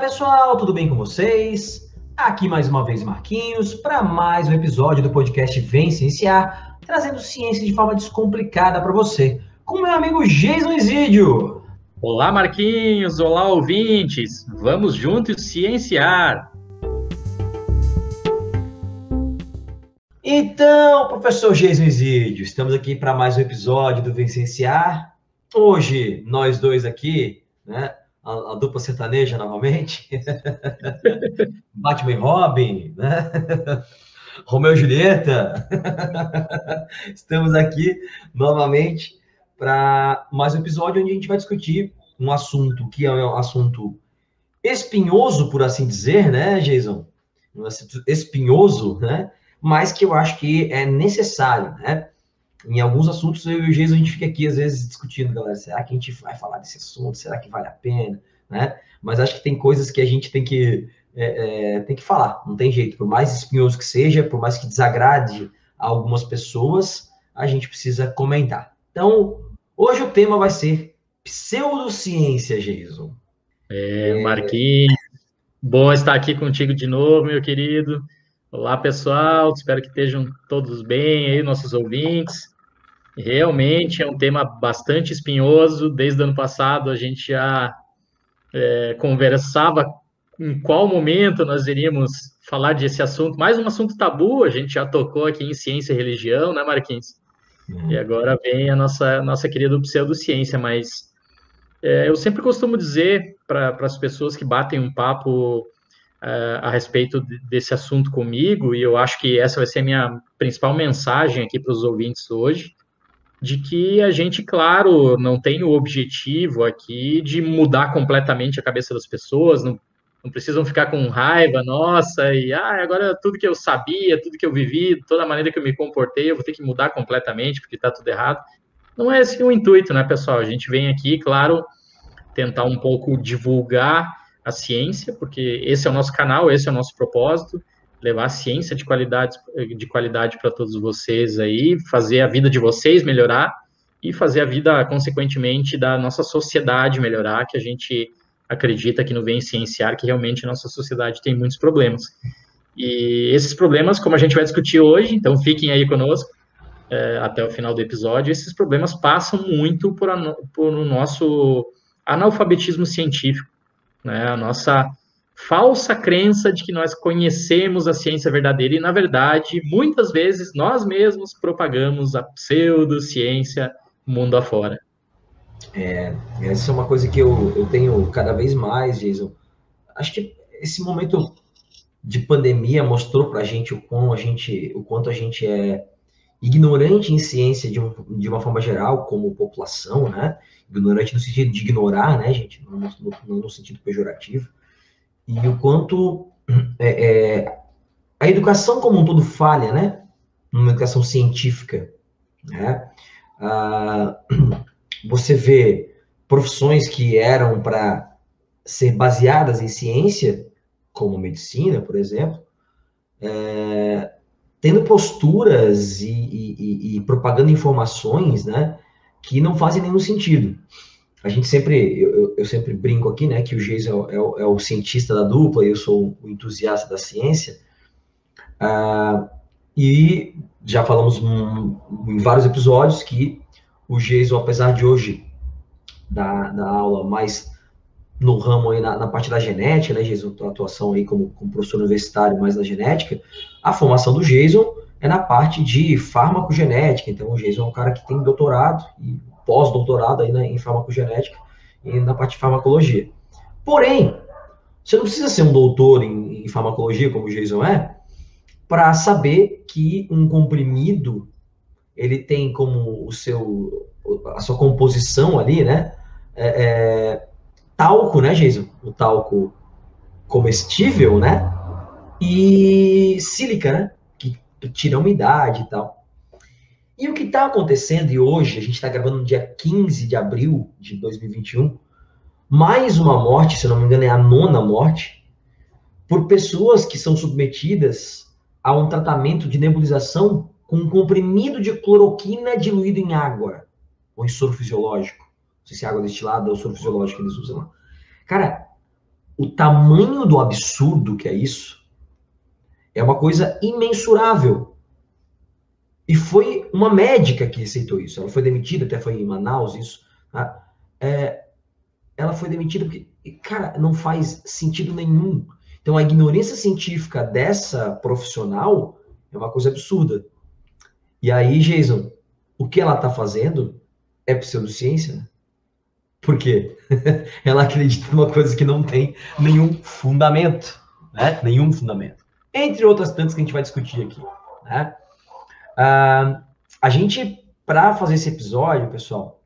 Pessoal, tudo bem com vocês? Aqui mais uma vez Marquinhos para mais um episódio do podcast Vem Cienciar, trazendo ciência de forma descomplicada para você, com meu amigo Jason Isidio. Olá Marquinhos, olá ouvintes, vamos juntos cienciar. Então, professor Jason Isidio, estamos aqui para mais um episódio do Vem Cienciar. Hoje, nós dois aqui, né, a, a dupla sertaneja novamente. Batman e Robin, né? Romeu e Julieta. Estamos aqui novamente para mais um episódio onde a gente vai discutir um assunto que é um assunto espinhoso, por assim dizer, né, Jason? Um assunto espinhoso, né? Mas que eu acho que é necessário, né? Em alguns assuntos, eu e o Jason, a gente fica aqui, às vezes, discutindo, galera, será que a gente vai falar desse assunto? Será que vale a pena? Né? Mas acho que tem coisas que a gente tem que, é, é, tem que falar, não tem jeito. Por mais espinhoso que seja, por mais que desagrade a algumas pessoas, a gente precisa comentar. Então, hoje o tema vai ser pseudociência, Jason. É, Marquinhos, bom estar aqui contigo de novo, meu querido. Olá, pessoal. Espero que estejam todos bem aí, nossos ouvintes. Realmente é um tema bastante espinhoso. Desde o ano passado a gente já é, conversava em qual momento nós iríamos falar desse assunto. Mais um assunto tabu, a gente já tocou aqui em ciência e religião, né, Marquinhos? Uhum. E agora vem a nossa, nossa querida pseudociência, mas é, eu sempre costumo dizer para as pessoas que batem um papo uh, a respeito desse assunto comigo, e eu acho que essa vai ser a minha principal mensagem aqui para os ouvintes hoje, de que a gente, claro, não tem o objetivo aqui de mudar completamente a cabeça das pessoas, não, não precisam ficar com raiva, nossa, e ah, agora tudo que eu sabia, tudo que eu vivi, toda a maneira que eu me comportei, eu vou ter que mudar completamente porque está tudo errado. Não é esse o intuito, né, pessoal? A gente vem aqui, claro, tentar um pouco divulgar a ciência, porque esse é o nosso canal, esse é o nosso propósito, levar a ciência de qualidade de qualidade para todos vocês aí, fazer a vida de vocês melhorar e fazer a vida consequentemente da nossa sociedade melhorar, que a gente acredita que no Vem Cienciar que realmente a nossa sociedade tem muitos problemas. E esses problemas, como a gente vai discutir hoje, então fiquem aí conosco é, até o final do episódio, esses problemas passam muito por, por o nosso analfabetismo científico né? A nossa falsa crença de que nós conhecemos a ciência verdadeira e, na verdade, muitas vezes nós mesmos propagamos a pseudociência mundo afora. É, essa é uma coisa que eu, eu tenho cada vez mais, Jason. Acho que esse momento de pandemia mostrou para a gente o quão a gente, o quanto a gente é ignorante em ciência de, um, de uma forma geral, como população, né? Ignorante no sentido de ignorar, né, gente? Não no, no, sentido pejorativo. E o quanto é, é, a educação como um todo falha, né? Uma educação científica, né? Ah, você vê profissões que eram para ser baseadas em ciência, como medicina, por exemplo, é, tendo posturas e, e, e, propagando informações, né, que não fazem nenhum sentido. A gente sempre, eu, eu sempre brinco aqui, né, que o Geis é, é, é, o cientista da dupla e eu sou o entusiasta da ciência. Ah, e já falamos em vários episódios que o Geis, apesar de hoje da, da aula mais no ramo aí na, na, parte da genética, né, Jason, atuação aí como, como professor universitário mais na genética, a formação do Jason é na parte de farmacogenética, então o Jason é um cara que tem doutorado e pós-doutorado aí né, em farmacogenética e na parte de farmacologia. Porém, você não precisa ser um doutor em, em farmacologia, como o Jason é, para saber que um comprimido ele tem como o seu a sua composição ali, né, é, é talco, né, Jason? O talco comestível, né? E sílica, né? Que tira umidade e tal. E o que está acontecendo, e hoje, a gente está gravando no dia 15 de abril de 2021, mais uma morte, se não me engano, é a nona morte, por pessoas que são submetidas a um tratamento de nebulização com um comprimido de cloroquina diluído em água, ou em soro fisiológico sei se é água destilada ou soro fisiológico que eles usam lá. Cara, o tamanho do absurdo que é isso é uma coisa imensurável. E foi uma médica que receitou isso. Ela foi demitida, até foi em Manaus isso. Tá? É, ela foi demitida porque, cara, não faz sentido nenhum. Então, a ignorância científica dessa profissional é uma coisa absurda. E aí, Jason, o que ela está fazendo é pseudociência, né? Por quê? ela acredita numa coisa que não tem nenhum fundamento, né? Nenhum fundamento. Entre outras tantas que a gente vai discutir aqui, né? Ah, a gente, para fazer esse episódio, pessoal,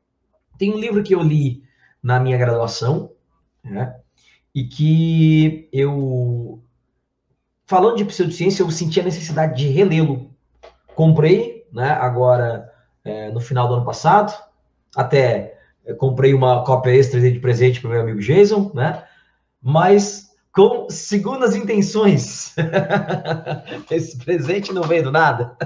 tem um livro que eu li na minha graduação, né? E que eu, falando de pseudociência, eu senti a necessidade de relê-lo. Comprei, né? Agora, é, no final do ano passado, até comprei uma cópia extra de presente para o meu amigo Jason, né? Mas com segundas intenções. Esse presente não veio do nada.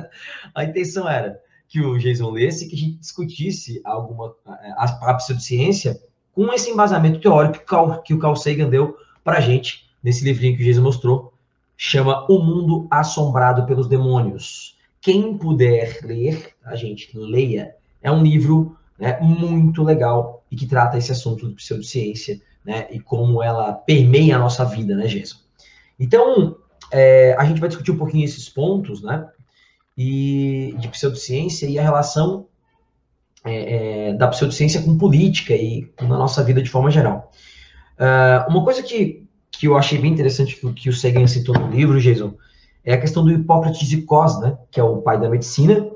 A intenção era que o Jason lesse que a gente discutisse alguma a, a pseudociência com esse embasamento teórico que o Carl Sagan deu para a gente nesse livrinho que o Jason mostrou, chama O Mundo Assombrado pelos Demônios. Quem puder ler, a gente leia. É um livro né, muito legal e que trata esse assunto de pseudociência né, e como ela permeia a nossa vida, né, Jason? Então, é, a gente vai discutir um pouquinho esses pontos, né, e de pseudociência e a relação é, é, da pseudociência com política e na nossa vida de forma geral. Uh, uma coisa que, que eu achei bem interessante que, que o Sagan citou no livro, Jason, é a questão do Hipócrates de Cos, né, que é o pai da medicina,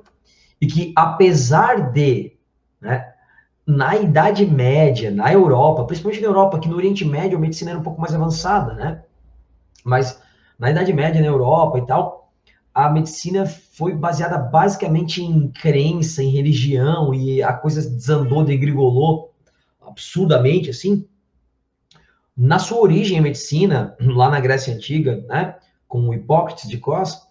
e que apesar de né, na Idade Média, na Europa, principalmente na Europa, que no Oriente Médio a medicina era um pouco mais avançada, né? Mas na Idade Média, na Europa e tal, a medicina foi baseada basicamente em crença, em religião, e a coisa desandou, degrigolou absurdamente, assim. Na sua origem, a medicina, lá na Grécia Antiga, né, com o Hipócrates de Cos,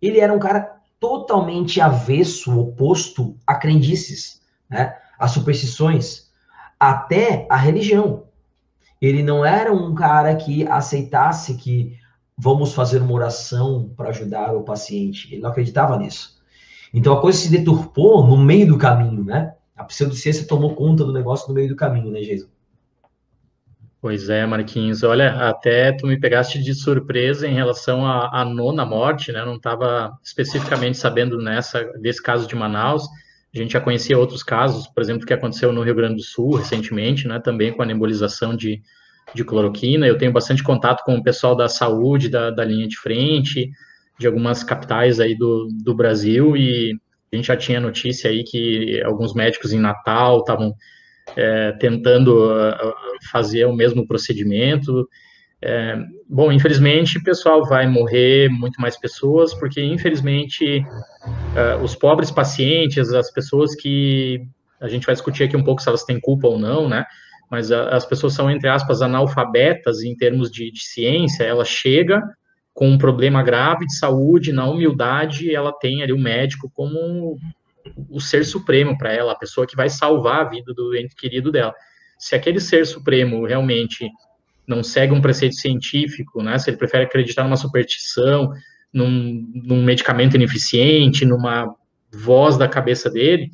ele era um cara totalmente avesso, oposto a crendices, né? as superstições, até a religião. Ele não era um cara que aceitasse que vamos fazer uma oração para ajudar o paciente. Ele não acreditava nisso. Então a coisa se deturpou no meio do caminho, né? A pseudociência tomou conta do negócio no meio do caminho, né, Jason? Pois é, Marquinhos. Olha, até tu me pegaste de surpresa em relação à, nona morte, né? Não estava especificamente sabendo nessa desse caso de Manaus. A gente já conhecia outros casos, por exemplo, que aconteceu no Rio Grande do Sul recentemente, né, também com a nebulização de, de cloroquina. Eu tenho bastante contato com o pessoal da saúde, da, da linha de frente, de algumas capitais aí do, do Brasil, e a gente já tinha notícia aí que alguns médicos em Natal estavam é, tentando uh, fazer o mesmo procedimento. É, bom, infelizmente, pessoal, vai morrer muito mais pessoas, porque infelizmente uh, os pobres pacientes, as pessoas que a gente vai discutir aqui um pouco se elas têm culpa ou não, né? Mas a, as pessoas são entre aspas analfabetas em termos de, de ciência. Ela chega com um problema grave de saúde, na humildade, ela tem ali o médico como o ser supremo para ela, a pessoa que vai salvar a vida do ente querido dela. Se aquele ser supremo realmente não segue um preceito científico, né? Se ele prefere acreditar numa superstição, num, num medicamento ineficiente, numa voz da cabeça dele,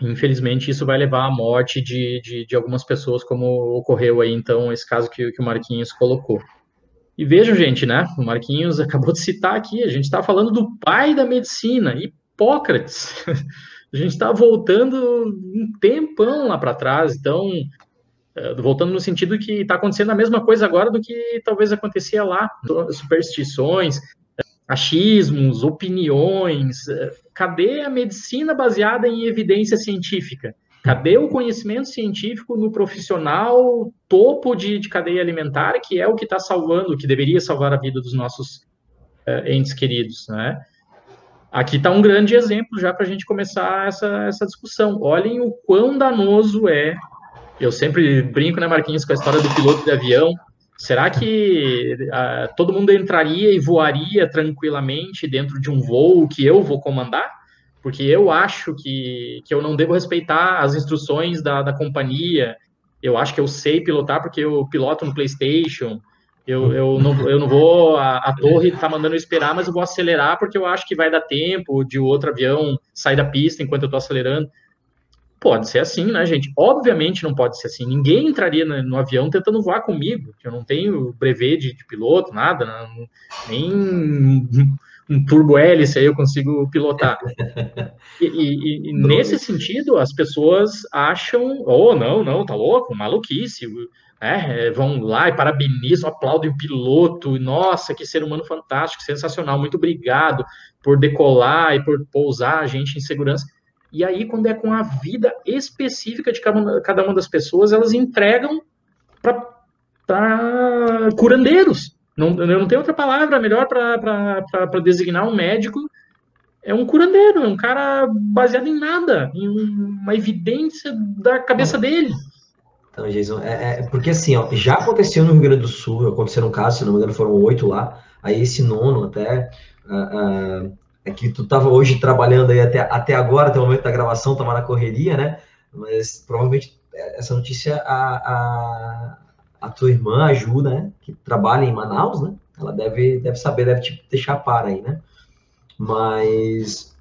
infelizmente isso vai levar à morte de, de, de, algumas pessoas, como ocorreu aí, então, esse caso que, que o Marquinhos colocou. E vejam, gente, né? O Marquinhos acabou de citar aqui, a gente está falando do pai da medicina, Hipócrates. a gente está voltando um tempão lá para trás, então voltando no sentido que está acontecendo a mesma coisa agora do que talvez acontecia lá. Superstições, achismos, opiniões. É, cadê a medicina baseada em evidência científica? Cadê o conhecimento científico no profissional topo de, de cadeia alimentar, que é o que está salvando, que deveria salvar a vida dos nossos uh, entes queridos, né? Aqui está um grande exemplo já para a gente começar essa, essa discussão. Olhem o quão danoso é eu sempre brinco, né, Marquinhos, com a história do piloto de avião. Será que uh, todo mundo entraria e voaria tranquilamente dentro de um voo que eu vou comandar? Porque eu acho que, que eu não devo respeitar as instruções da, da companhia, eu acho que eu sei pilotar porque eu piloto no PlayStation. Eu, eu, não, eu não vou, a, a torre está mandando eu esperar, mas eu vou acelerar porque eu acho que vai dar tempo de outro avião sair da pista enquanto eu estou acelerando. Pode ser assim, né, gente? Obviamente não pode ser assim. Ninguém entraria no, avião tentando voar comigo, que eu não tenho brevet de, de piloto, nada, não, nem um turbo hélice aí eu consigo pilotar. E, e, e nesse sentido, as pessoas acham, oh, não, não, tá louco, maluquice, né? vão lá e parabenizam, aplaudem o piloto, nossa, que ser humano fantástico, sensacional, muito obrigado por decolar e por pousar a gente em segurança. E aí, quando é com a vida específica de cada uma das pessoas, elas entregam para curandeiros. Não, eu não tenho outra palavra melhor para designar um médico. É um curandeiro, é um cara baseado em nada, em uma evidência da cabeça dele. Então, Jason, é, é, porque assim, ó, já aconteceu no Rio Grande do Sul, aconteceu um caso, se não me engano, foram oito lá, aí esse nono até. Uh, uh, é que tu estava hoje trabalhando aí até, até agora, até o momento da gravação, estava na correria, né? Mas provavelmente essa notícia a, a, a tua irmã ajuda, né? Que trabalha em Manaus, né? Ela deve, deve saber, deve te deixar par aí, né? Mas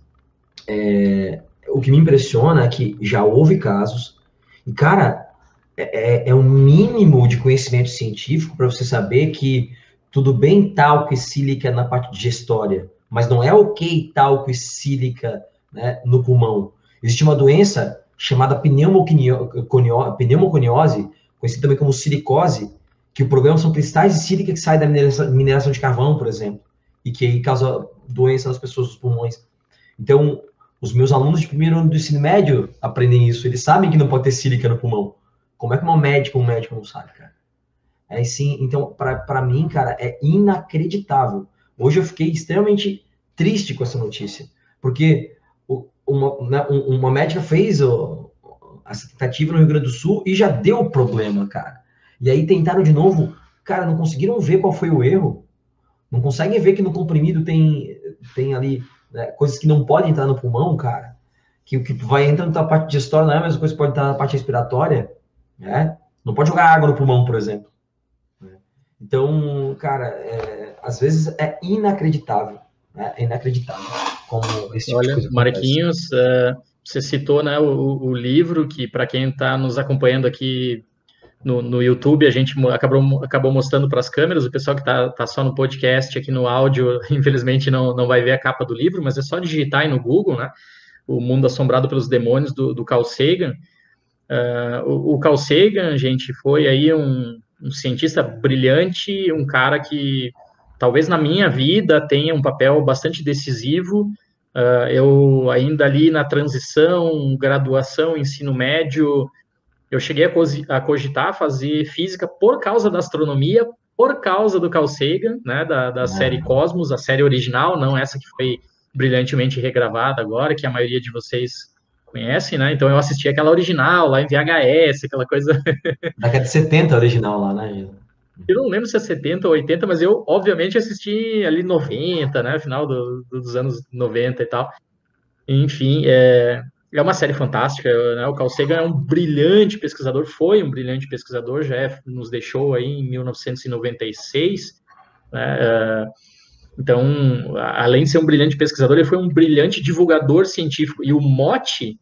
é, o que me impressiona é que já houve casos, e cara, é, é, é um mínimo de conhecimento científico para você saber que tudo bem talco e sílica na parte digestória, mas não é ok talco e sílica né, no pulmão. Existe uma doença chamada pneumoconiose, conhecida também como silicose, que o problema são cristais de sílica que saem da mineração, de carvão, por exemplo, e que aí causa doença nas pessoas dos pulmões. Então, os meus alunos de primeiro ano do ensino médio aprendem isso, eles sabem que não pode ter sílica no pulmão. Como é que uma médica, um médico não sabe, cara? É sim, então, para mim, cara, é inacreditável Hoje eu fiquei extremamente triste com essa notícia, porque uma, né, uma médica fez o, essa tentativa no Rio Grande do Sul e já deu problema, cara. E aí tentaram de novo, cara, não conseguiram ver qual foi o erro. Não conseguem ver que no comprimido tem, tem ali né, coisas que não podem entrar no pulmão, cara. Que o que vai entrando na parte digestória não é a mesma coisa que pode entrar na parte respiratória, né? Não pode jogar água no pulmão, por exemplo. Então, cara, é, às vezes é inacreditável, né? é inacreditável como esse tipo Olha, Marquinhos, é, você citou né, o, o livro que, para quem está nos acompanhando aqui no, no, YouTube, a gente acabou, acabou mostrando para as câmeras, o pessoal que está tá só no podcast, aqui no áudio, infelizmente não, não vai ver a capa do livro, mas é só digitar aí no Google, né? O Mundo Assombrado pelos Demônios, do, do Carl Sagan. Uh, o, o Carl Sagan, gente, foi aí um, um cientista brilhante, um cara que talvez na minha vida tenha um papel bastante decisivo. Uh, eu ainda ali na transição, graduação, ensino médio, eu cheguei a, a cogitar fazer física por causa da astronomia, por causa do Carl Sagan, né, da, da série Cosmos, a série original, não essa que foi brilhantemente regravada agora, que a maioria de vocês conhecem, né? Então eu assisti aquela original lá em VHS, aquela coisa. Década de 70 original lá, né? Eu não lembro se é 70 ou 80, mas eu, obviamente, assisti ali 90, né? Final do, dos anos 90 e tal. Enfim, é, é uma série fantástica. Né? O Carl Sagan é um brilhante pesquisador, foi um brilhante pesquisador, já é, nos deixou aí em 1996. Né? É, então, além de ser um brilhante pesquisador, ele foi um brilhante divulgador científico. E o mote,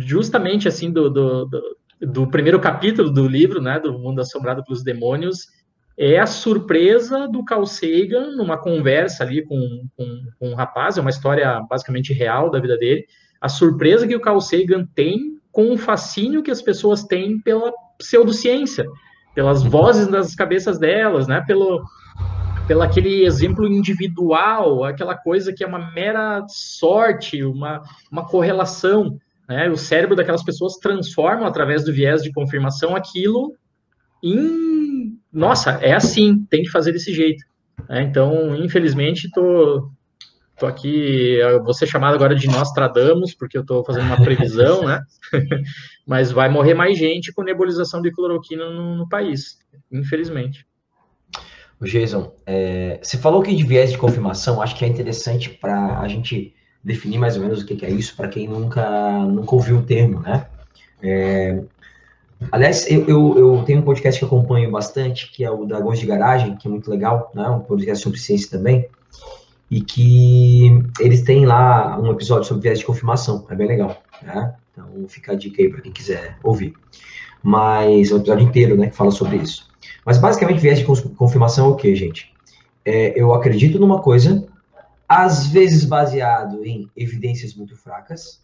justamente assim, do, do, do, do primeiro capítulo do livro, né, do Mundo Assombrado pelos Demônios, é a surpresa do Carl Sagan numa conversa ali com, com, com um rapaz, é uma história basicamente real da vida dele, a surpresa que o Carl Sagan tem com o fascínio que as pessoas têm pela pseudociência, pelas uhum. vozes das cabeças delas, né, pelo, pelo aquele exemplo individual, aquela coisa que é uma mera sorte, uma, uma correlação. Né? O cérebro daquelas pessoas transforma, através do viés de confirmação, aquilo em. Nossa, é assim, tem que fazer desse jeito. Né? Então, infelizmente, tô, tô aqui, vou ser chamado agora de Nostradamus, porque eu estou fazendo uma previsão, né? Mas vai morrer mais gente com nebulização de cloroquina no, no país, infelizmente. Jason, é, você falou que de viés de confirmação, acho que é interessante para a gente definir mais ou menos o que, que é isso, para quem nunca, nunca ouviu o termo, né? É, Aliás, eu, eu, eu, tenho um podcast que acompanho bastante, que é o Dragões de Garagem, que é muito legal, né? Um podcast sobre ciência também. E que eles têm lá um episódio sobre viés de confirmação. É bem legal, né? Então fica a dica aí para quem quiser ouvir. Mas é um episódio inteiro, né? Que fala sobre isso. Mas basicamente, viés de confirmação é o que, gente? É, eu acredito numa coisa, às vezes baseado em evidências muito fracas,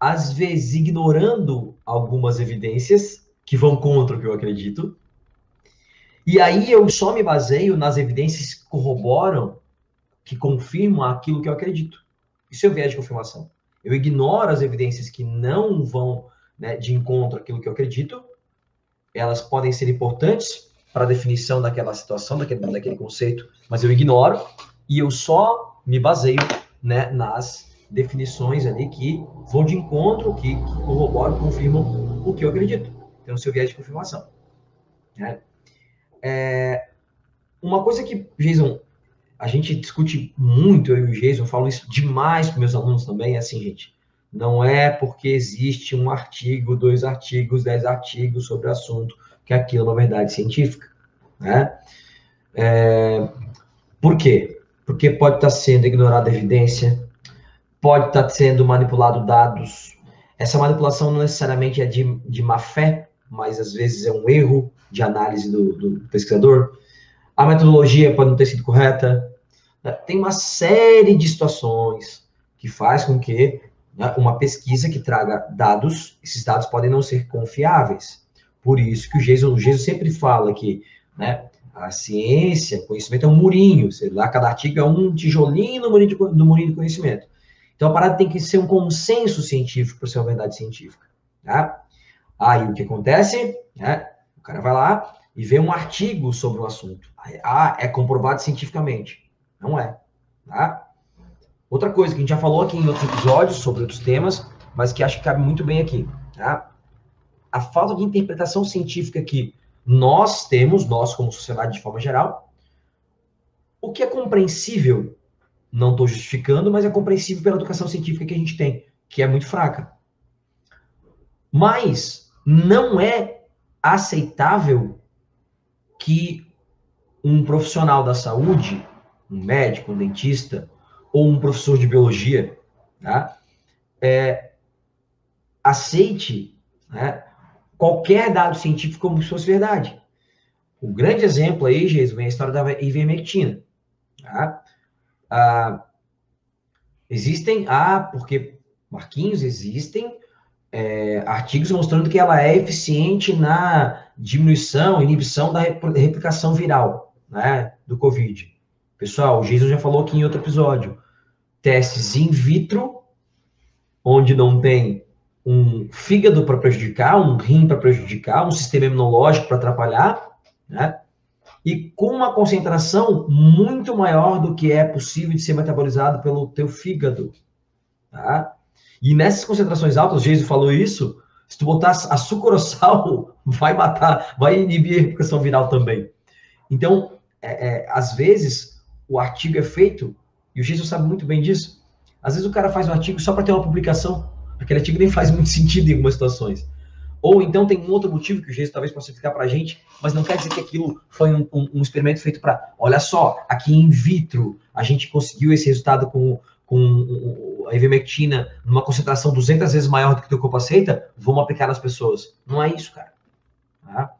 às vezes ignorando algumas evidências que vão contra o que eu acredito. E aí eu só me baseio nas evidências que corroboram, que confirmam aquilo que eu acredito. Isso é viés de confirmação. Eu ignoro as evidências que não vão né, de encontro àquilo que eu acredito. Elas podem ser importantes para a definição daquela situação, daquele, daquele conceito, mas eu ignoro e eu só me baseio né, nas definições ali que vão de encontro, que, corroboram, confirmam o que eu acredito. Então, seu viés de confirmação. Né? É, uma coisa que, Jason, a gente discute muito, eu e o Jason, falo isso demais para meus alunos também, é assim, gente, não é porque existe um artigo, dois artigos, dez artigos sobre o assunto, que aquilo é uma verdade científica, né? É, por quê? Porque pode estar sendo ignorada a evidência, pode estar sendo manipulado dados. Essa manipulação não necessariamente é de, de má fé, mas às vezes é um erro de análise do, do pesquisador. A metodologia pode não ter sido correta. Né? Tem uma série de situações que faz com que né, uma pesquisa que traga dados, esses dados podem não ser confiáveis. Por isso que o Jesus, o sempre fala que né, a ciência, conhecimento é um murinho, sei lá, cada artigo é um tijolinho no murinho de, no murinho de conhecimento. Então a parada tem que ser um consenso científico para ser uma verdade científica. Tá? Aí o que acontece? Né? O cara vai lá e vê um artigo sobre o assunto. Ah, é comprovado cientificamente. Não é. Tá? Outra coisa que a gente já falou aqui em outros episódios sobre outros temas, mas que acho que cabe muito bem aqui. Tá? A falta de interpretação científica que nós temos, nós como sociedade de forma geral, o que é compreensível não estou justificando, mas é compreensível pela educação científica que a gente tem, que é muito fraca. Mas não é aceitável que um profissional da saúde, um médico, um dentista ou um professor de biologia, tá, é, aceite né, qualquer dado científico como se fosse verdade. O grande exemplo aí, Jesus, é a história da ivermectina. Tá? Ah, existem, ah, porque, Marquinhos, existem é, artigos mostrando que ela é eficiente na diminuição, inibição da replicação viral, né, do Covid. Pessoal, o Jason já falou aqui em outro episódio. Testes in vitro, onde não tem um fígado para prejudicar, um rim para prejudicar, um sistema imunológico para atrapalhar, né? e com uma concentração muito maior do que é possível de ser metabolizado pelo teu fígado, tá? E nessas concentrações altas, o Geiso falou isso, se tu botar açúcar ou sal, vai matar, vai inibir a replicação viral também. Então, é, é, às vezes, o artigo é feito, e o Geiso sabe muito bem disso, às vezes o cara faz um artigo só para ter uma publicação, aquele artigo nem faz muito sentido em algumas situações. Ou então tem um outro motivo que o Jesus talvez possa explicar para a gente, mas não quer dizer que aquilo foi um, um, um experimento feito para, olha só, aqui in vitro a gente conseguiu esse resultado com, com a ivermectina numa concentração 200 vezes maior do que o corpo aceita, vamos aplicar nas pessoas. Não é isso, cara. Tá?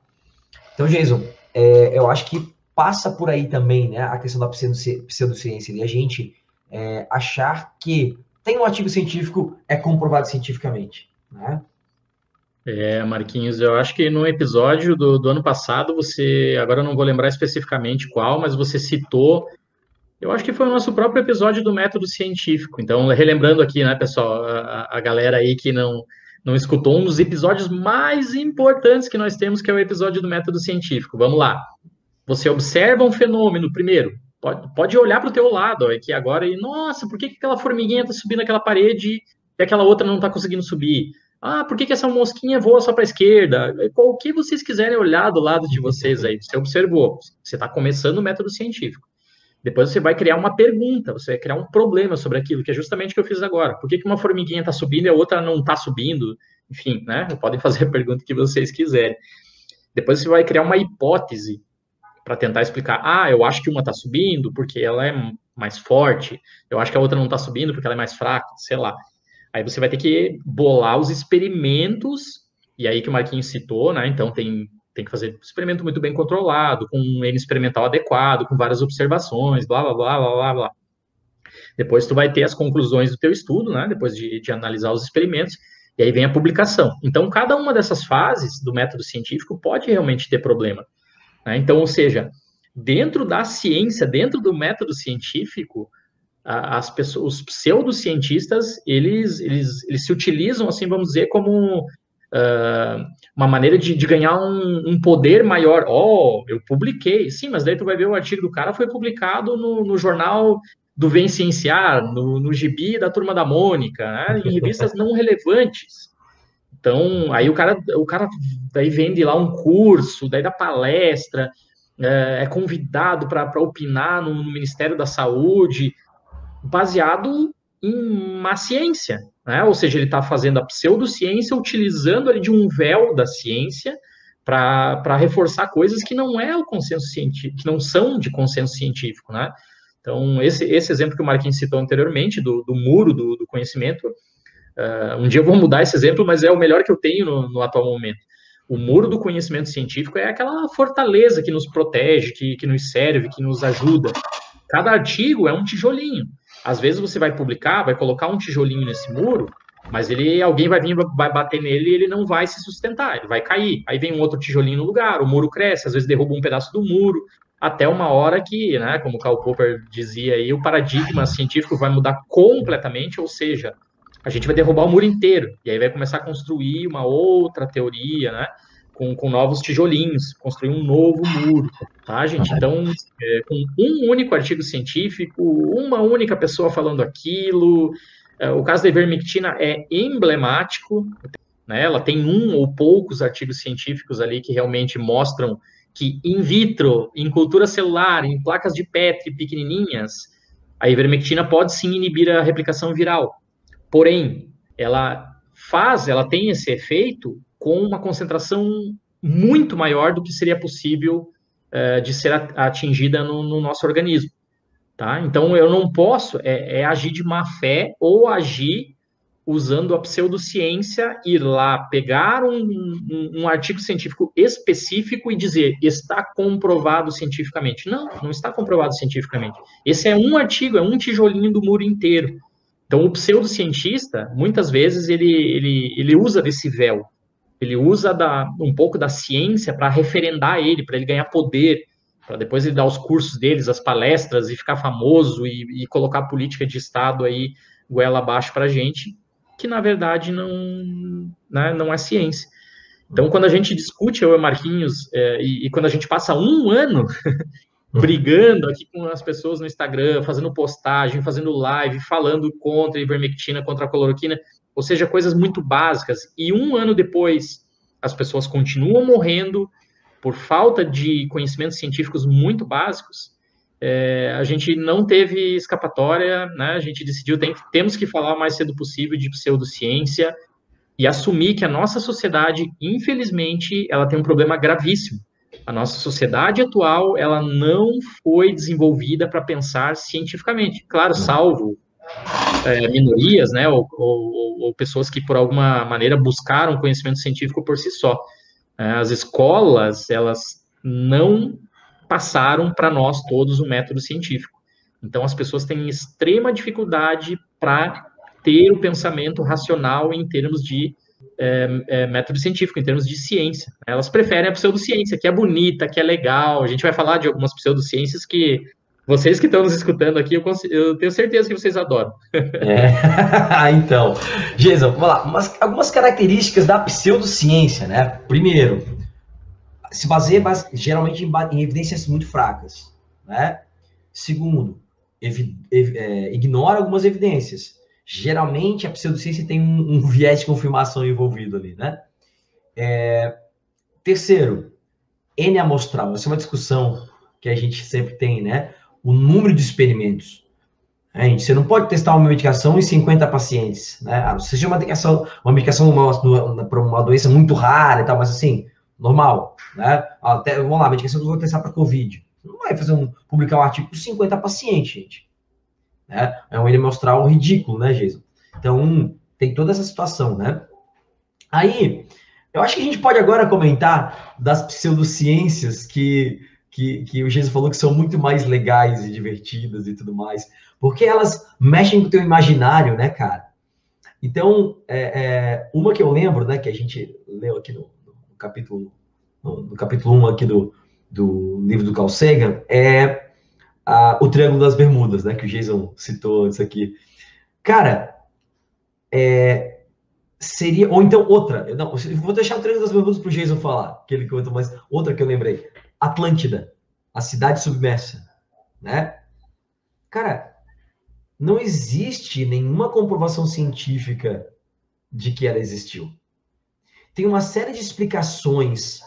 Então, Jason, é, eu acho que passa por aí também, né, a questão da pseudociência, e a gente é, achar que tem um artigo científico, é comprovado cientificamente, né? É, Marquinhos, eu acho que no episódio do, do ano passado, você, agora eu não vou lembrar especificamente qual, mas você citou, eu acho que foi o nosso próprio episódio do método científico. Então, relembrando aqui, né, pessoal, a, a galera aí que não, não escutou um dos episódios mais importantes que nós temos, que é o episódio do método científico. Vamos lá. Você observa um fenômeno, primeiro, pode, pode olhar para o teu lado, aqui agora, e, nossa, por que, que aquela formiguinha está subindo aquela parede e aquela outra não está conseguindo subir? Ah, por que, que essa mosquinha voa só para a esquerda? O que vocês quiserem olhar do lado de vocês aí, você observou. Você está começando o método científico. Depois você vai criar uma pergunta, você vai criar um problema sobre aquilo, que é justamente o que eu fiz agora. Por que, que uma formiguinha está subindo e a outra não está subindo? enfim, né? Podem fazer a pergunta que vocês quiserem. Depois você vai criar uma hipótese para tentar explicar. Ah, eu acho que uma está subindo porque ela é mais forte. Eu acho que a outra não está subindo porque ela é mais fraca, sei lá. Aí você vai ter que bolar os experimentos, e aí que o Marquinhos citou, né? Então tem, tem que fazer experimento muito bem controlado, com um N experimental adequado, com várias observações, blá, blá, blá, blá, blá, blá. Depois tu vai ter as conclusões do teu estudo, né? Depois de, de analisar os experimentos, e aí vem a publicação. Então, cada uma dessas fases do método científico pode realmente ter problema. Né? Então, ou seja, dentro da ciência, dentro do método científico, as pessoas, os pseudocientistas, eles, eles, eles se utilizam, assim, vamos dizer, como uh, uma maneira de, de ganhar um, um, poder maior. Oh, eu publiquei. Sim, mas daí tu vai ver o artigo do cara foi publicado no, no jornal do Vem Cienciar, no, no gibi da Turma da Mônica, né, em revistas não relevantes. Então, aí o cara, o cara daí vende lá um curso, daí dá palestra, é, é convidado para opinar no, Ministério da Saúde, baseado em uma ciência, né? Ou seja, ele está fazendo a pseudociência utilizando ali de um véu da ciência para reforçar coisas que não é o consenso científico, que não são de consenso científico, né? Então, esse, esse exemplo que o Marquinhos citou anteriormente, do, do muro do, do conhecimento, uh, um dia eu vou mudar esse exemplo, mas é o melhor que eu tenho no, no, atual momento. O muro do conhecimento científico é aquela fortaleza que nos protege, que, que nos serve, que nos ajuda. Cada artigo é um tijolinho. Às vezes você vai publicar, vai colocar um tijolinho nesse muro, mas ele alguém vai vir vai bater nele e ele não vai se sustentar, ele vai cair. Aí vem um outro tijolinho no lugar, o muro cresce, às vezes derruba um pedaço do muro, até uma hora que, né, como o Karl Popper dizia aí, o paradigma científico vai mudar completamente, ou seja, a gente vai derrubar o muro inteiro, e aí vai começar a construir uma outra teoria, né, com, com novos tijolinhos, construir um novo muro, tá, gente? Então, é, com um único artigo científico, uma única pessoa falando aquilo, é, o caso da ivermectina é emblemático, né, ela tem um ou poucos artigos científicos ali que realmente mostram que in vitro, em cultura celular, em placas de Petri pequenininhas, a ivermectina pode sim inibir a replicação viral. Porém, ela faz, ela tem esse efeito com uma concentração muito maior do que seria possível uh, de ser atingida no, no, nosso organismo. Tá? Então, eu não posso é, é agir de má fé ou agir usando a pseudociência, ir lá pegar um, um, um, artigo científico específico e dizer está comprovado cientificamente. Não, não está comprovado cientificamente. Esse é um artigo, é um tijolinho do muro inteiro. Então, o pseudocientista, muitas vezes, ele, ele, ele usa desse véu. Ele usa da, um pouco da ciência para referendar ele, para ele ganhar poder, para depois ele dar os cursos deles, as palestras e ficar famoso e, e colocar a política de Estado aí goela abaixo para a gente que na verdade não, né, não é ciência. Então, quando a gente discute, eu e Marquinhos, é, e, e, quando a gente passa um ano brigando aqui com as pessoas no Instagram, fazendo postagem, fazendo live, falando contra a ivermectina, contra a cloroquina, ou seja, coisas muito básicas, e um ano depois as pessoas continuam morrendo por falta de conhecimentos científicos muito básicos, é, a gente não teve escapatória, né? A gente decidiu tem, temos que falar o mais cedo possível de pseudociência e assumir que a nossa sociedade, infelizmente, ela tem um problema gravíssimo. A nossa sociedade atual, ela não foi desenvolvida para pensar cientificamente. Claro, salvo é, minorias, né, ou, ou, ou, pessoas que por alguma maneira buscaram conhecimento científico por si só. É, as escolas, elas não passaram para nós todos o método científico. Então, as pessoas têm extrema dificuldade para ter o pensamento racional em termos de é, é, método científico, em termos de ciência. Elas preferem a pseudociência, que é bonita, que é legal. A gente vai falar de algumas pseudociências que vocês que estão nos escutando aqui, eu, eu tenho certeza que vocês adoram. É. então, Jason, vamos lá. Umas, algumas características da pseudociência, né? Primeiro, se baseia geralmente em, em, evidências muito fracas. Né? Segundo, evi, ev, é, ignora algumas evidências. Geralmente a pseudociência tem um, um viés de confirmação envolvido ali. Né? É, terceiro, N amostral. Essa é uma discussão que a gente sempre tem, né? O número de experimentos. Gente, você não pode testar uma medicação em 50 pacientes, né? Ah, você seja uma medicação, uma medicação para uma, uma doença muito rara e tal, mas assim, normal, né? Até, vamos lá, a medicação que eu vou testar para Covid. Não vai fazer um, publicar um artigo com 50 pacientes, gente. Né? É um mostrar um ridículo, né, Jason? Então, tem toda essa situação, né? Aí, eu acho que a gente pode agora comentar das pseudociências que, que, que o Jesus falou que são muito mais legais e divertidas e tudo mais, porque elas mexem com o teu imaginário, né, cara? Então, é, é, uma que eu lembro, né, que a gente leu aqui no, no capítulo no, no, capítulo 1 aqui do, do livro do Carl Sagan, é a, o Triângulo das Bermudas, né, que o Jason citou antes aqui. Cara, é, seria, ou então outra, não, vou deixar o Triângulo das Bermudas para o Jason falar, que ele conta mais, outra que eu lembrei, Atlântida, a cidade submersa, né? Cara, não existe nenhuma comprovação científica de que ela existiu. Tem uma série de explicações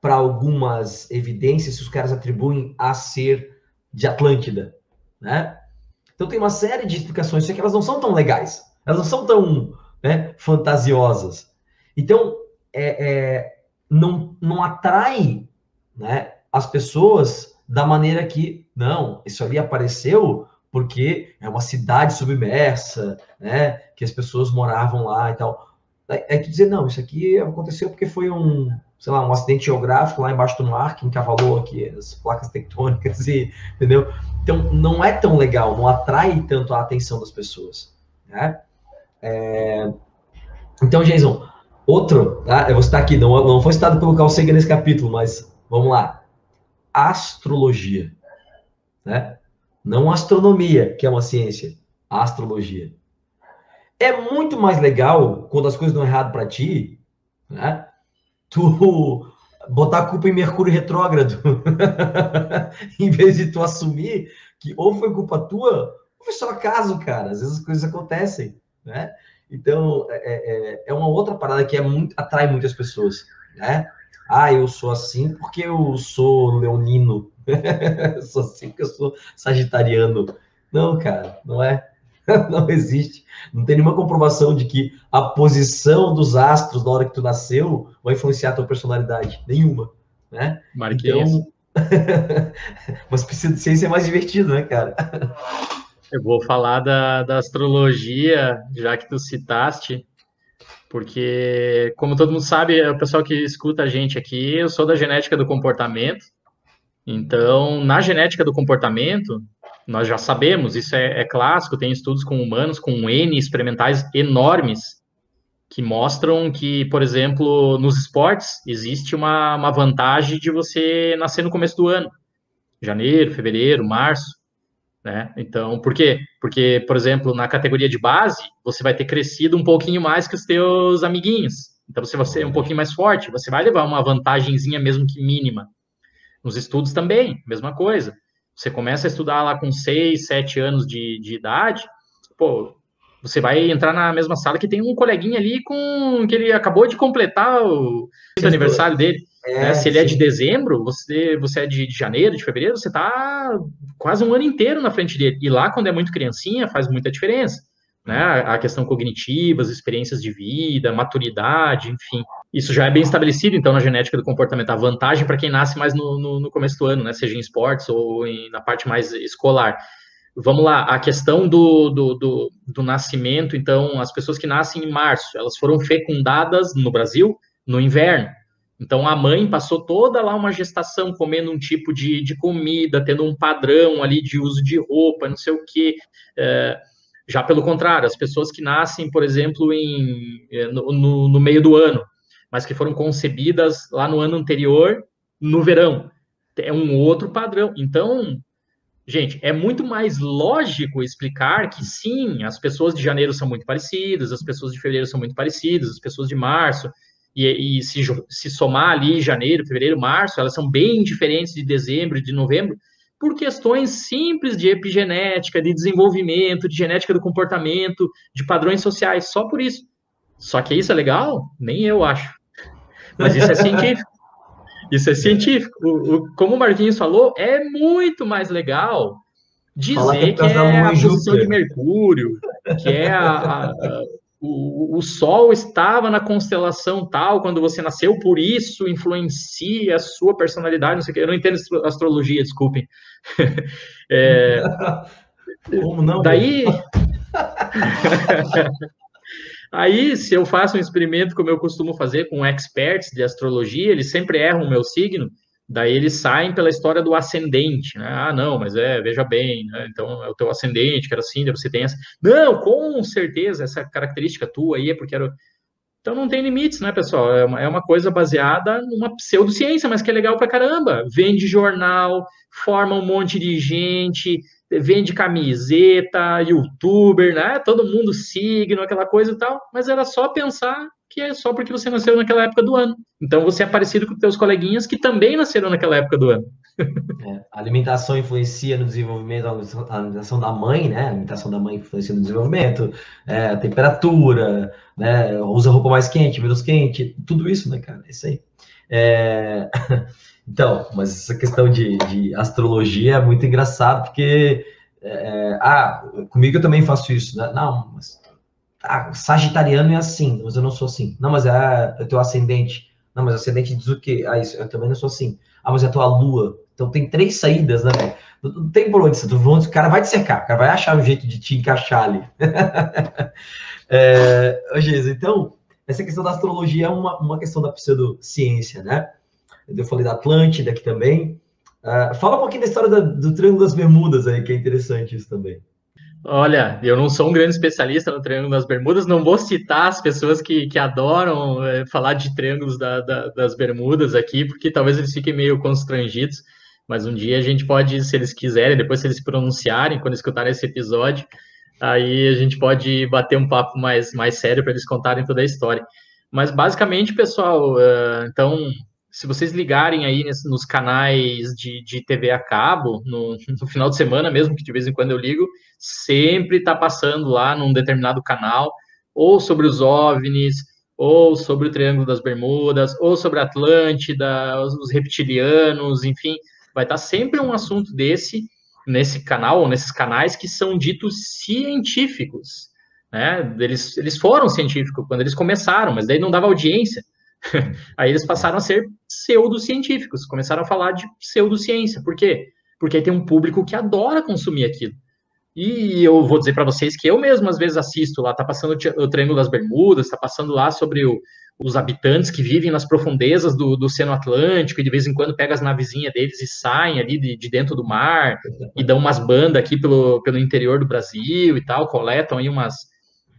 para algumas evidências que os caras atribuem a ser de Atlântida, né? Então tem uma série de explicações, só que elas não são tão legais, elas não são tão né, fantasiosas. Então, é, é, não, não atrai né, as pessoas da maneira que, não, isso ali apareceu porque é uma cidade submersa, né, que as pessoas moravam lá e tal. É, é que dizer, não, isso aqui aconteceu porque foi um, sei lá, um acidente geográfico lá embaixo do mar que encavalou aqui as placas tectônicas, e, entendeu? Então, não é tão legal, não atrai tanto a atenção das pessoas, né? É... Então, Jason, outro, tá? eu vou citar aqui, não, não foi citado pelo Carl Sagan nesse capítulo, mas vamos lá. Astrologia, né? Não astronomia, que é uma ciência, astrologia. É muito mais legal quando as coisas dão errado para ti, né? Tu botar a culpa em Mercúrio retrógrado, em vez de tu assumir que ou foi culpa tua, ou foi só acaso, cara. Às vezes as coisas acontecem, né? Então, é, é, é, é uma outra parada que é muito, atrai muitas pessoas, né? Ah, eu sou assim porque eu sou leonino. sou assim porque eu sou sagitariano. Não, cara, não é. não existe. Não tem nenhuma comprovação de que a posição dos astros na hora que tu nasceu vai influenciar a tua personalidade. Nenhuma. Né? Marquinhos. Então, mas precisa de ciência é mais divertido, né, cara? Eu vou falar da, da astrologia, já que tu citaste, porque, como todo mundo sabe, é o pessoal que escuta a gente aqui, eu sou da genética do comportamento. Então, na genética do comportamento, nós já sabemos, isso é, é, clássico, tem estudos com humanos com N experimentais enormes que mostram que, por exemplo, nos esportes existe uma, uma vantagem de você nascer no começo do ano, janeiro, fevereiro, março, né? Então, por quê? Porque, por exemplo, na categoria de base, você vai ter crescido um pouquinho mais que os teus amiguinhos. Então, você é um pouquinho mais forte, você vai levar uma vantagenzinha mesmo que mínima. Nos estudos também, mesma coisa. Você começa a estudar lá com 6, 7 anos de, de idade, pô, você vai entrar na mesma sala que tem um coleguinha ali com que ele acabou de completar o aniversário dele. É, né? Se ele sim. é de dezembro, você, você é de, de, janeiro, de fevereiro, você tá quase um ano inteiro na frente dele. E lá, quando é muito criancinha, faz muita diferença. Né? A questão cognitiva, as experiências de vida, maturidade, enfim. Isso já é bem estabelecido, então, na genética do comportamento. A vantagem para quem nasce mais no, no, no, começo do ano, né? Seja em esportes ou em, na parte mais escolar. Vamos lá, a questão do, do, do, do nascimento, então, as pessoas que nascem em março, elas foram fecundadas no Brasil no inverno. Então, a mãe passou toda lá uma gestação comendo um tipo de, de comida, tendo um padrão ali de uso de roupa, não sei o quê. É, já pelo contrário, as pessoas que nascem, por exemplo, em, no, no, no meio do ano, mas que foram concebidas lá no ano anterior, no verão. É um outro padrão. Então, gente, é muito mais lógico explicar que sim, as pessoas de janeiro são muito parecidas, as pessoas de fevereiro são muito parecidas, as pessoas de março, e, e se, se somar ali janeiro, fevereiro, março, elas são bem diferentes de dezembro, de novembro, por questões simples de epigenética, de desenvolvimento, de genética do comportamento, de padrões sociais, só por isso. Só que isso é legal? Nem eu acho. Mas isso é científico. Isso é científico. O, o, como o Marquinhos falou, é muito mais legal dizer que, que é a posição de Mercúrio, que é a, a, o, o Sol estava na constelação tal quando você nasceu, por isso influencia a sua personalidade, não sei o que. Eu não entendo astrologia, desculpem. É, Como não? Daí. Aí, se eu faço um experimento como eu costumo fazer com experts de astrologia, eles sempre erram o meu signo, daí eles saem pela história do ascendente, né? Ah, não, mas é, veja bem, né? então é o teu ascendente, que era assim, você tem essa. Não, com certeza, essa característica tua aí é porque era. Então não tem limites, né, pessoal? É uma, é uma coisa baseada numa pseudociência, mas que é legal pra caramba. Vende jornal, forma um monte de gente, vende camiseta, youtuber, né? Todo mundo signo, aquela coisa e tal, mas era só pensar que é só porque você nasceu naquela época do ano. Então você é parecido com teus coleguinhas que também nasceram naquela época do ano. É, a alimentação influencia no desenvolvimento, a alimentação da mãe, né? A alimentação da mãe influencia no desenvolvimento, é, a temperatura, né? Usa roupa mais quente, menos quente, tudo isso, né, cara? É isso aí. É... Então, mas essa questão de, de astrologia é muito engraçado, porque é, é, ah, comigo eu também faço isso, né? Não, mas ah, sagitariano é assim, mas eu não sou assim. Não, mas é, é teu ascendente. Não, mas ascendente diz o quê? Ah, isso, eu também não sou assim. Ah, mas é tua lua. Então tem três saídas, né? Não, não tem por onde, onde o cara vai te secar, o cara vai achar um jeito de te encaixar ali. é, Jesus, então, essa questão da astrologia é uma, uma questão da pseudociência, né? Eu falei da Atlântida aqui também. Uh, fala um pouquinho da história da, do Triângulo das Bermudas aí, que é interessante isso também. Olha, eu não sou um grande especialista no Triângulo das Bermudas, não vou citar as pessoas que, que adoram é, falar de Triângulos da, da, das Bermudas aqui, porque talvez eles fiquem meio constrangidos, mas um dia a gente pode, se eles quiserem, depois se eles pronunciarem, quando escutarem esse episódio, aí a gente pode bater um papo mais, mais sério para eles contarem toda a história. Mas basicamente, pessoal, uh, então se vocês ligarem aí nos canais de, de TV a cabo, no, no, final de semana mesmo, que de vez em quando eu ligo, sempre está passando lá num determinado canal, ou sobre os OVNIs, ou sobre o Triângulo das Bermudas, ou sobre a Atlântida, os, os reptilianos, enfim, vai estar tá sempre um assunto desse nesse canal, ou nesses canais que são ditos científicos, né? Eles, eles foram científicos quando eles começaram, mas daí não dava audiência. Aí eles passaram a ser pseudocientíficos, começaram a falar de pseudociência. Por quê? Porque tem um público que adora consumir aquilo. E eu vou dizer para vocês que eu mesmo às vezes assisto lá, tá passando o Triângulo das Bermudas, tá passando lá sobre o, os habitantes que vivem nas profundezas do, do Oceano Atlântico e de vez em quando pega as navezinhas deles e saem ali de, de dentro do mar e dão umas bandas aqui pelo, pelo interior do Brasil e tal, coletam aí umas,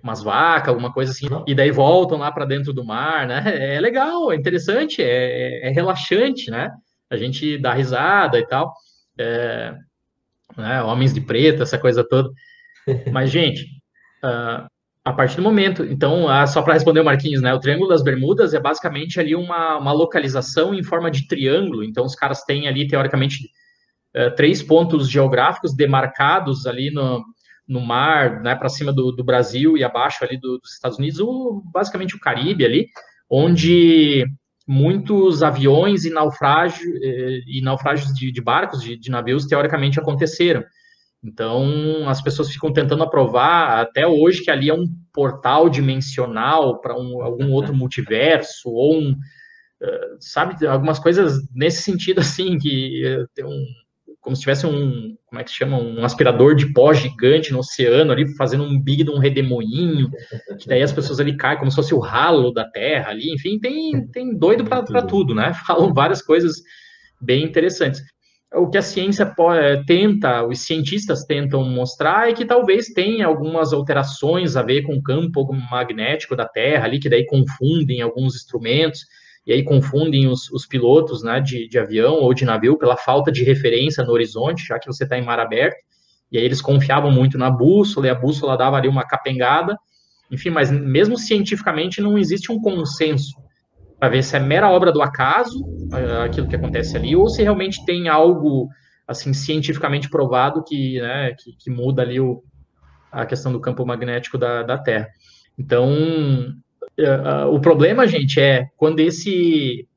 umas vacas, alguma coisa assim, e daí voltam lá para dentro do mar, né? É legal, é interessante, é, é, relaxante, né? A gente dá risada e tal. É, né? Homens de preto, essa coisa toda. Mas, gente, uh, a partir do momento, então, uh, só para responder o Marquinhos, né? O Triângulo das Bermudas é basicamente ali uma, uma localização em forma de triângulo. Então, os caras têm ali, teoricamente, uh, três pontos geográficos demarcados ali no, no mar, né, para cima do, do, Brasil e abaixo ali do, dos Estados Unidos, o, basicamente o Caribe ali, onde muitos aviões e, naufrágio, eh, e naufrágios de, de barcos, de, de, navios, teoricamente aconteceram. Então, as pessoas ficam tentando aprovar até hoje que ali é um portal dimensional para um, algum outro multiverso, ou um, uh, sabe, algumas coisas nesse sentido, assim, que uh, tem um, como se tivesse um, como é que se chama, um aspirador de pó gigante no oceano ali, fazendo um big de um redemoinho, que daí as pessoas ali caem como se fosse o ralo da Terra ali, enfim, tem, tem doido para tudo, né? Falam várias coisas bem interessantes. O que a ciência pode, tenta, os cientistas tentam mostrar é que talvez tenha algumas alterações a ver com o campo magnético da Terra ali, que daí confundem alguns instrumentos, e aí confundem os, os pilotos né, de, de, avião ou de navio pela falta de referência no horizonte, já que você está em mar aberto, e aí eles confiavam muito na bússola, e a bússola dava ali uma capengada, enfim, mas mesmo cientificamente não existe um consenso para ver se é mera obra do acaso, eh, aquilo que acontece ali, ou se realmente tem algo, assim, cientificamente provado que, né, que, que muda ali o, a questão do campo magnético da, da Terra. Então, o problema, gente, é quando esse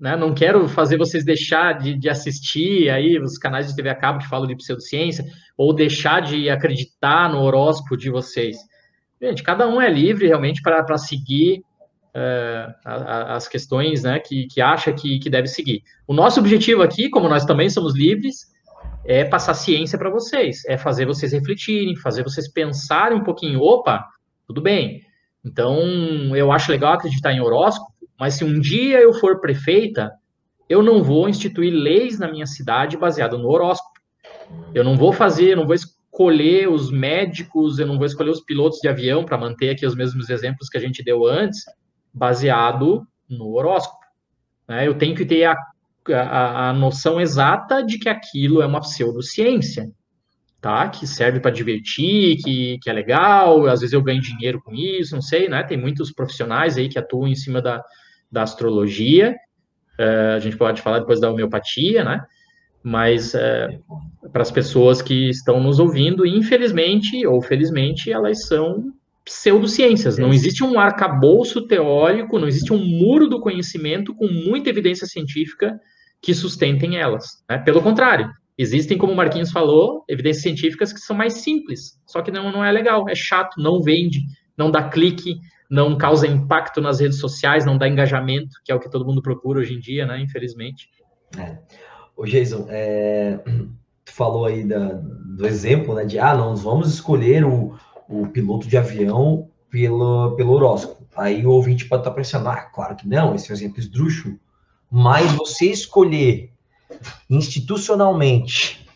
né, não quero fazer vocês deixar de, de, assistir aí os canais de TV a cabo que falam de pseudociência, ou deixar de acreditar no horóscopo de vocês. Gente, cada um é livre realmente para seguir uh, as questões né, que, que acha que, que deve seguir. O nosso objetivo aqui, como nós também somos livres, é passar ciência para vocês, é fazer vocês refletirem, fazer vocês pensarem um pouquinho, opa, tudo bem. Então, eu acho legal acreditar em horóscopo, mas se um dia eu for prefeita, eu não vou instituir leis na minha cidade baseado no horóscopo. Eu não vou fazer, eu não vou escolher os médicos, eu não vou escolher os pilotos de avião para manter aqui os mesmos exemplos que a gente deu antes, baseado no horóscopo. Né? Eu tenho que ter a, a, a noção exata de que aquilo é uma pseudociência tá? Que serve para divertir, que, que é legal, às vezes eu ganho dinheiro com isso, não sei, né? Tem muitos profissionais aí que atuam em cima da, da astrologia, uh, a gente pode falar depois da homeopatia, né? Mas uh, para as pessoas que estão nos ouvindo, infelizmente ou felizmente, elas são pseudociências. Não existe um arcabouço teórico, não existe um muro do conhecimento com muita evidência científica que sustentem elas. Né? Pelo contrário, Existem, como o Marquinhos falou, evidências científicas que são mais simples, só que não, não é legal, é chato, não vende, não dá clique, não causa impacto nas redes sociais, não dá engajamento, que é o que todo mundo procura hoje em dia, né? Infelizmente. É. Ô, Jason, é... tu falou aí da, do exemplo, né? De, ah, nós vamos escolher o, o piloto de avião pelo, pelo horóscopo. Aí o ouvinte pode estar pensando, ah, claro que não, esse é um exemplo esdrúxulo. Mas você escolher institucionalmente,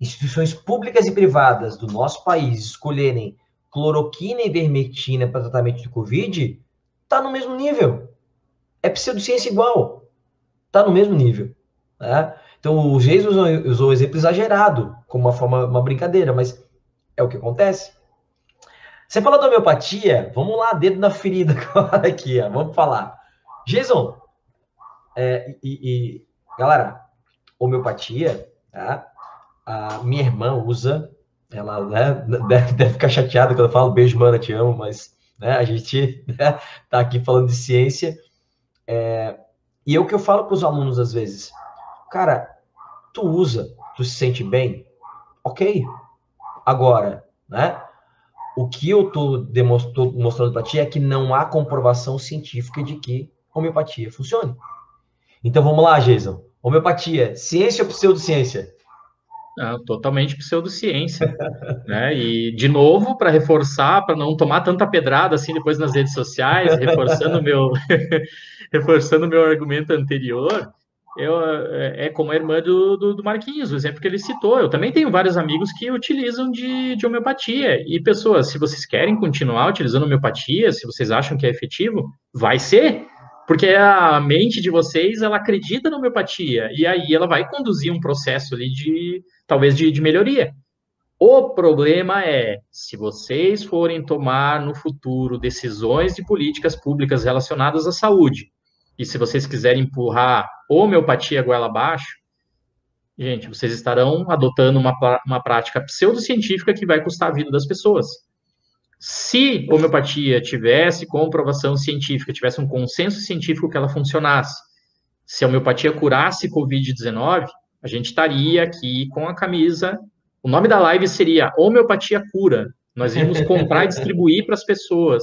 instituições públicas e privadas do nosso país escolherem cloroquina e vermectina para tratamento de Covid, está no mesmo nível. É pseudociência igual. Está no mesmo nível. Né? Então, o Geis usou, um exemplo exagerado, como uma forma, uma brincadeira, mas é o que acontece. Você falou da homeopatia, vamos lá, dedo na ferida aqui, ó, vamos falar. Jason, é, e, e, galera, homeopatia, tá? A minha irmã usa, ela né, deve, deve, ficar chateada quando eu falo beijo, mana, te amo, mas né, a gente né, tá aqui falando de ciência. É, e é o que eu falo para os alunos às vezes, cara, tu usa, tu se sente bem, ok. Agora, né? O que eu tô, mostrando para ti é que não há comprovação científica de que homeopatia funcione. Então vamos lá, Jason. Homeopatia, ciência ou pseudociência? Ah, totalmente pseudociência. né? E, de novo, para reforçar, para não tomar tanta pedrada assim depois nas redes sociais, reforçando meu reforçando meu argumento anterior, eu, é, é como a irmã do, do, do, Marquinhos, o exemplo que ele citou. Eu também tenho vários amigos que utilizam de, de homeopatia. E, pessoas, se vocês querem continuar utilizando homeopatia, se vocês acham que é efetivo, vai ser. Porque a mente de vocês, ela acredita na homeopatia, e aí ela vai conduzir um processo ali de, talvez, de, de melhoria. O problema é, se vocês forem tomar no futuro decisões de políticas públicas relacionadas à saúde, e se vocês quiserem empurrar homeopatia goela abaixo, gente, vocês estarão adotando uma, uma prática pseudocientífica que vai custar a vida das pessoas. Se homeopatia tivesse comprovação científica, tivesse um consenso científico que ela funcionasse, se a homeopatia curasse Covid-19, a gente estaria aqui com a camisa. O nome da live seria Homeopatia Cura. Nós íamos comprar e distribuir para as pessoas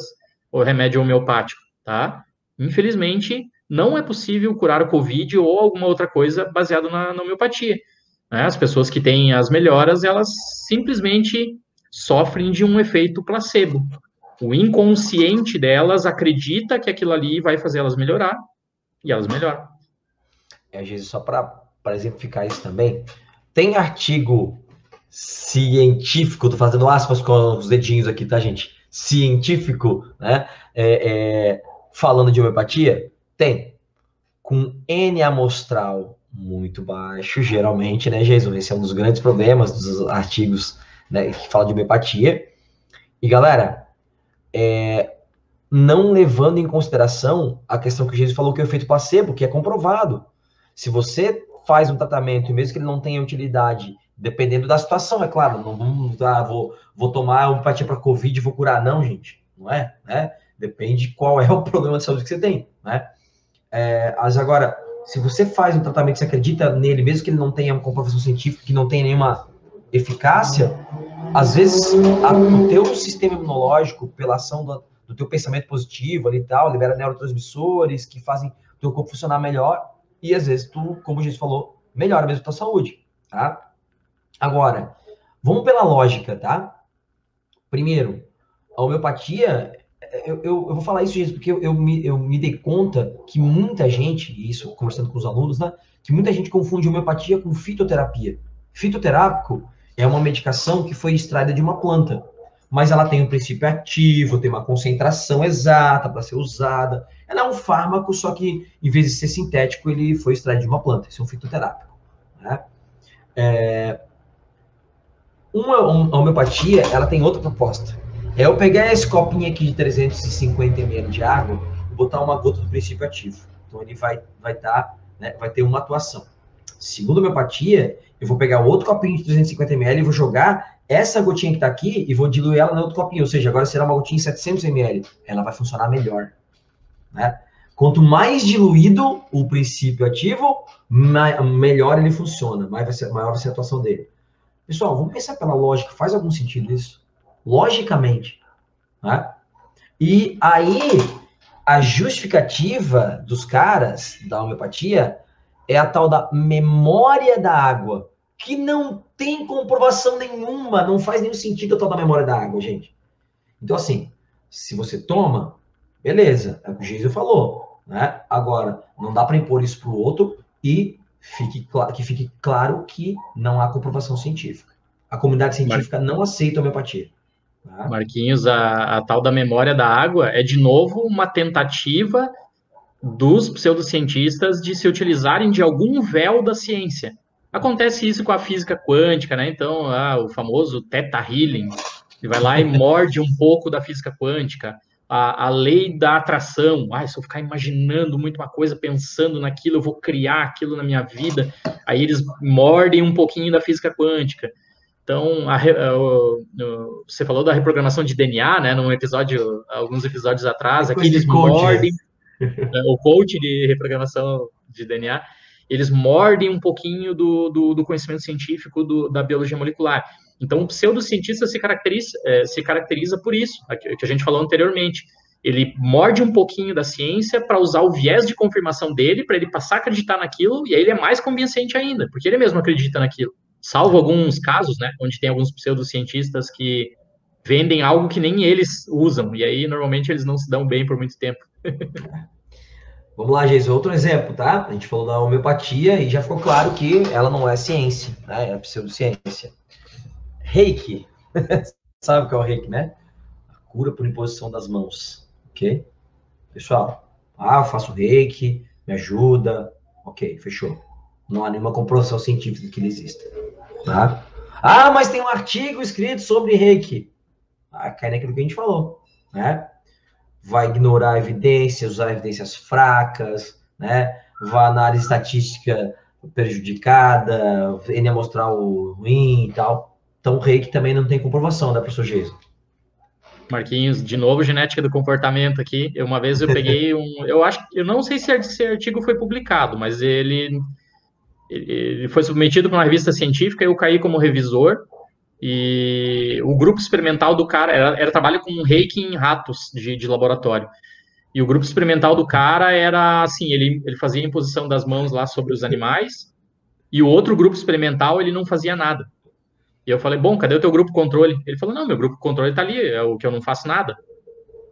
o remédio homeopático, tá? Infelizmente, não é possível curar o Covid ou alguma outra coisa baseada na, na homeopatia. Né? As pessoas que têm as melhoras, elas simplesmente sofrem de um efeito placebo. O inconsciente delas acredita que aquilo ali vai fazer elas melhorar e elas melhoram. É, às vezes, só para exemplificar isso também, tem artigo científico, tô fazendo aspas com os dedinhos aqui, tá, gente? Científico, né? É, é, falando de homeopatia? Tem. Com N amostral muito baixo, geralmente, né, Jesus? Esse é um dos grandes problemas dos artigos né, que fala de homeopatia. E galera, é, não levando em consideração a questão que Jesus falou que é o efeito placebo, que é comprovado. Se você faz um tratamento, mesmo que ele não tenha utilidade, dependendo da situação, é claro, não vamos ah, vou, vou tomar homeopatia para Covid e vou curar, não, gente, não é, né? Depende qual é o problema de saúde que você tem, né? É, mas agora, se você faz um tratamento, você acredita nele, mesmo que ele não tenha uma comprovação científica, que não tenha nenhuma eficácia, às vezes a, o teu sistema imunológico, pela ação do, do teu pensamento positivo ali e tal, libera neurotransmissores que fazem o teu corpo funcionar melhor, e às vezes tu, como a gente falou, melhora mesmo a tua saúde, tá? Agora, vamos pela lógica, tá? Primeiro, a homeopatia, eu, eu, eu vou falar isso, gente, porque eu, eu, me, eu me dei conta que muita gente, isso conversando com os alunos, né? Que muita gente confunde homeopatia com fitoterapia. Fitoterápico é uma medicação que foi extraída de uma planta, mas ela tem um princípio ativo, tem uma concentração exata para ser usada. Ela é um fármaco, só que em vez de ser sintético, ele foi extraído de uma planta. Isso é um fitoterápico. Né? É... Uma, homeopatia, ela tem outra proposta. É eu pegar esse copinho aqui de 350 ml de água e botar uma gota do princípio ativo. Então ele vai, vai, tá, né, vai ter uma atuação. Segundo a homeopatia, eu vou pegar outro copinho de 350 ml e vou jogar essa gotinha que está aqui e vou diluir ela no outro copinho. Ou seja, agora será uma gotinha de 700 ml. Ela vai funcionar melhor. Né? Quanto mais diluído o princípio ativo, melhor ele funciona, maior vai, ser, maior vai ser a atuação dele. Pessoal, vamos pensar pela lógica. Faz algum sentido isso? Logicamente. Né? E aí, a justificativa dos caras da homeopatia é a tal da memória da água, que não tem comprovação nenhuma, não faz nenhum sentido a tal da memória da água, gente. Então, assim, se você toma, beleza, é o que o Jesus falou, né? Agora, não dá para impor isso para o outro e fique que fique claro que não há comprovação científica. A comunidade científica não aceita a homeopatia. Tá? Marquinhos, a, a tal da memória da água é, de novo, uma tentativa dos pseudocientistas de se utilizarem de algum véu da ciência. Acontece isso com a física quântica, né? Então, ah, o famoso Theta Healing, ele vai lá e morde um pouco da física quântica. A, a lei da atração, ah, se eu ficar imaginando muito uma coisa, pensando naquilo, eu vou criar aquilo na minha vida. Aí eles mordem um pouquinho da física quântica. Então, a, a, você falou da reprogramação de DNA, né? Num episódio, alguns episódios atrás, aqui eles mordem. Né, o coach de reprogramação de DNA, eles mordem um pouquinho do, do, do conhecimento científico do, da biologia molecular. Então, o pseudocientista se caracteriza, é, se caracteriza por isso, que a gente falou anteriormente. Ele morde um pouquinho da ciência para usar o viés de confirmação dele, para ele passar a acreditar naquilo, e aí ele é mais convincente ainda, porque ele mesmo acredita naquilo. Salvo alguns casos, né, onde tem alguns pseudocientistas que vendem algo que nem eles usam, e aí normalmente eles não se dão bem por muito tempo. Vamos lá, Geis, outro exemplo, tá? A gente falou da homeopatia e já ficou claro que ela não é ciência, né? É pseudociência. Reiki. Sabe o que é o reiki, né? A cura por imposição das mãos, ok? Pessoal, ah, eu faço reiki, me ajuda, ok, fechou. Não há nenhuma comprovação científica que ele exista, tá? Ah, mas tem um artigo escrito sobre reiki. Ah, cai naquilo que a gente falou, né? Vai ignorar evidências, usar evidências fracas, né? Vai análise estatística prejudicada, N amostral ruim e tal. Então, o reiki também não tem comprovação, né, professor Geisa? Marquinhos, de novo, genética do comportamento aqui. Uma vez eu peguei um. Eu acho eu não sei se esse artigo foi publicado, mas ele, ele foi submetido para uma revista científica e eu caí como revisor. E o grupo experimental do cara era, era trabalho com reiki em ratos de, de, laboratório. E o grupo experimental do cara era assim: ele, ele fazia a imposição das mãos lá sobre os animais, e o outro grupo experimental ele não fazia nada. E eu falei: Bom, cadê o teu grupo controle? Ele falou: Não, meu grupo controle tá ali, é o que eu não faço nada.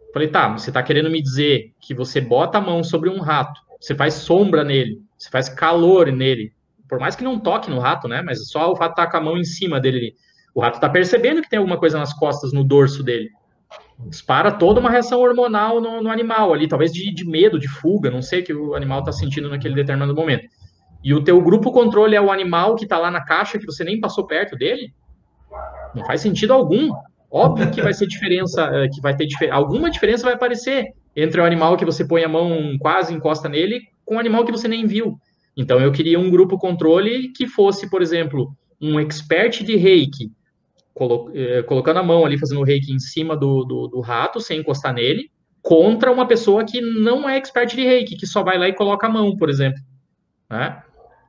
Eu falei: Tá, você tá querendo me dizer que você bota a mão sobre um rato, você faz sombra nele, você faz calor nele, por mais que não toque no rato, né? Mas só o rato tá com a mão em cima dele o rato está percebendo que tem alguma coisa nas costas, no dorso dele. Dispara toda uma reação hormonal no, no animal ali, talvez de, de, medo, de fuga, não sei o que o animal está sentindo naquele determinado momento. E o teu grupo controle é o animal que está lá na caixa, que você nem passou perto dele? Não faz sentido algum. Óbvio que vai ser diferença, eh, que vai ter alguma diferença vai aparecer entre o animal que você põe a mão quase encosta nele com o animal que você nem viu. Então eu queria um grupo controle que fosse, por exemplo, um expert de reiki colo eh, colocando a mão ali, fazendo o reiki em cima do, do, do, rato, sem encostar nele, contra uma pessoa que não é expert de reiki, que só vai lá e coloca a mão, por exemplo. né?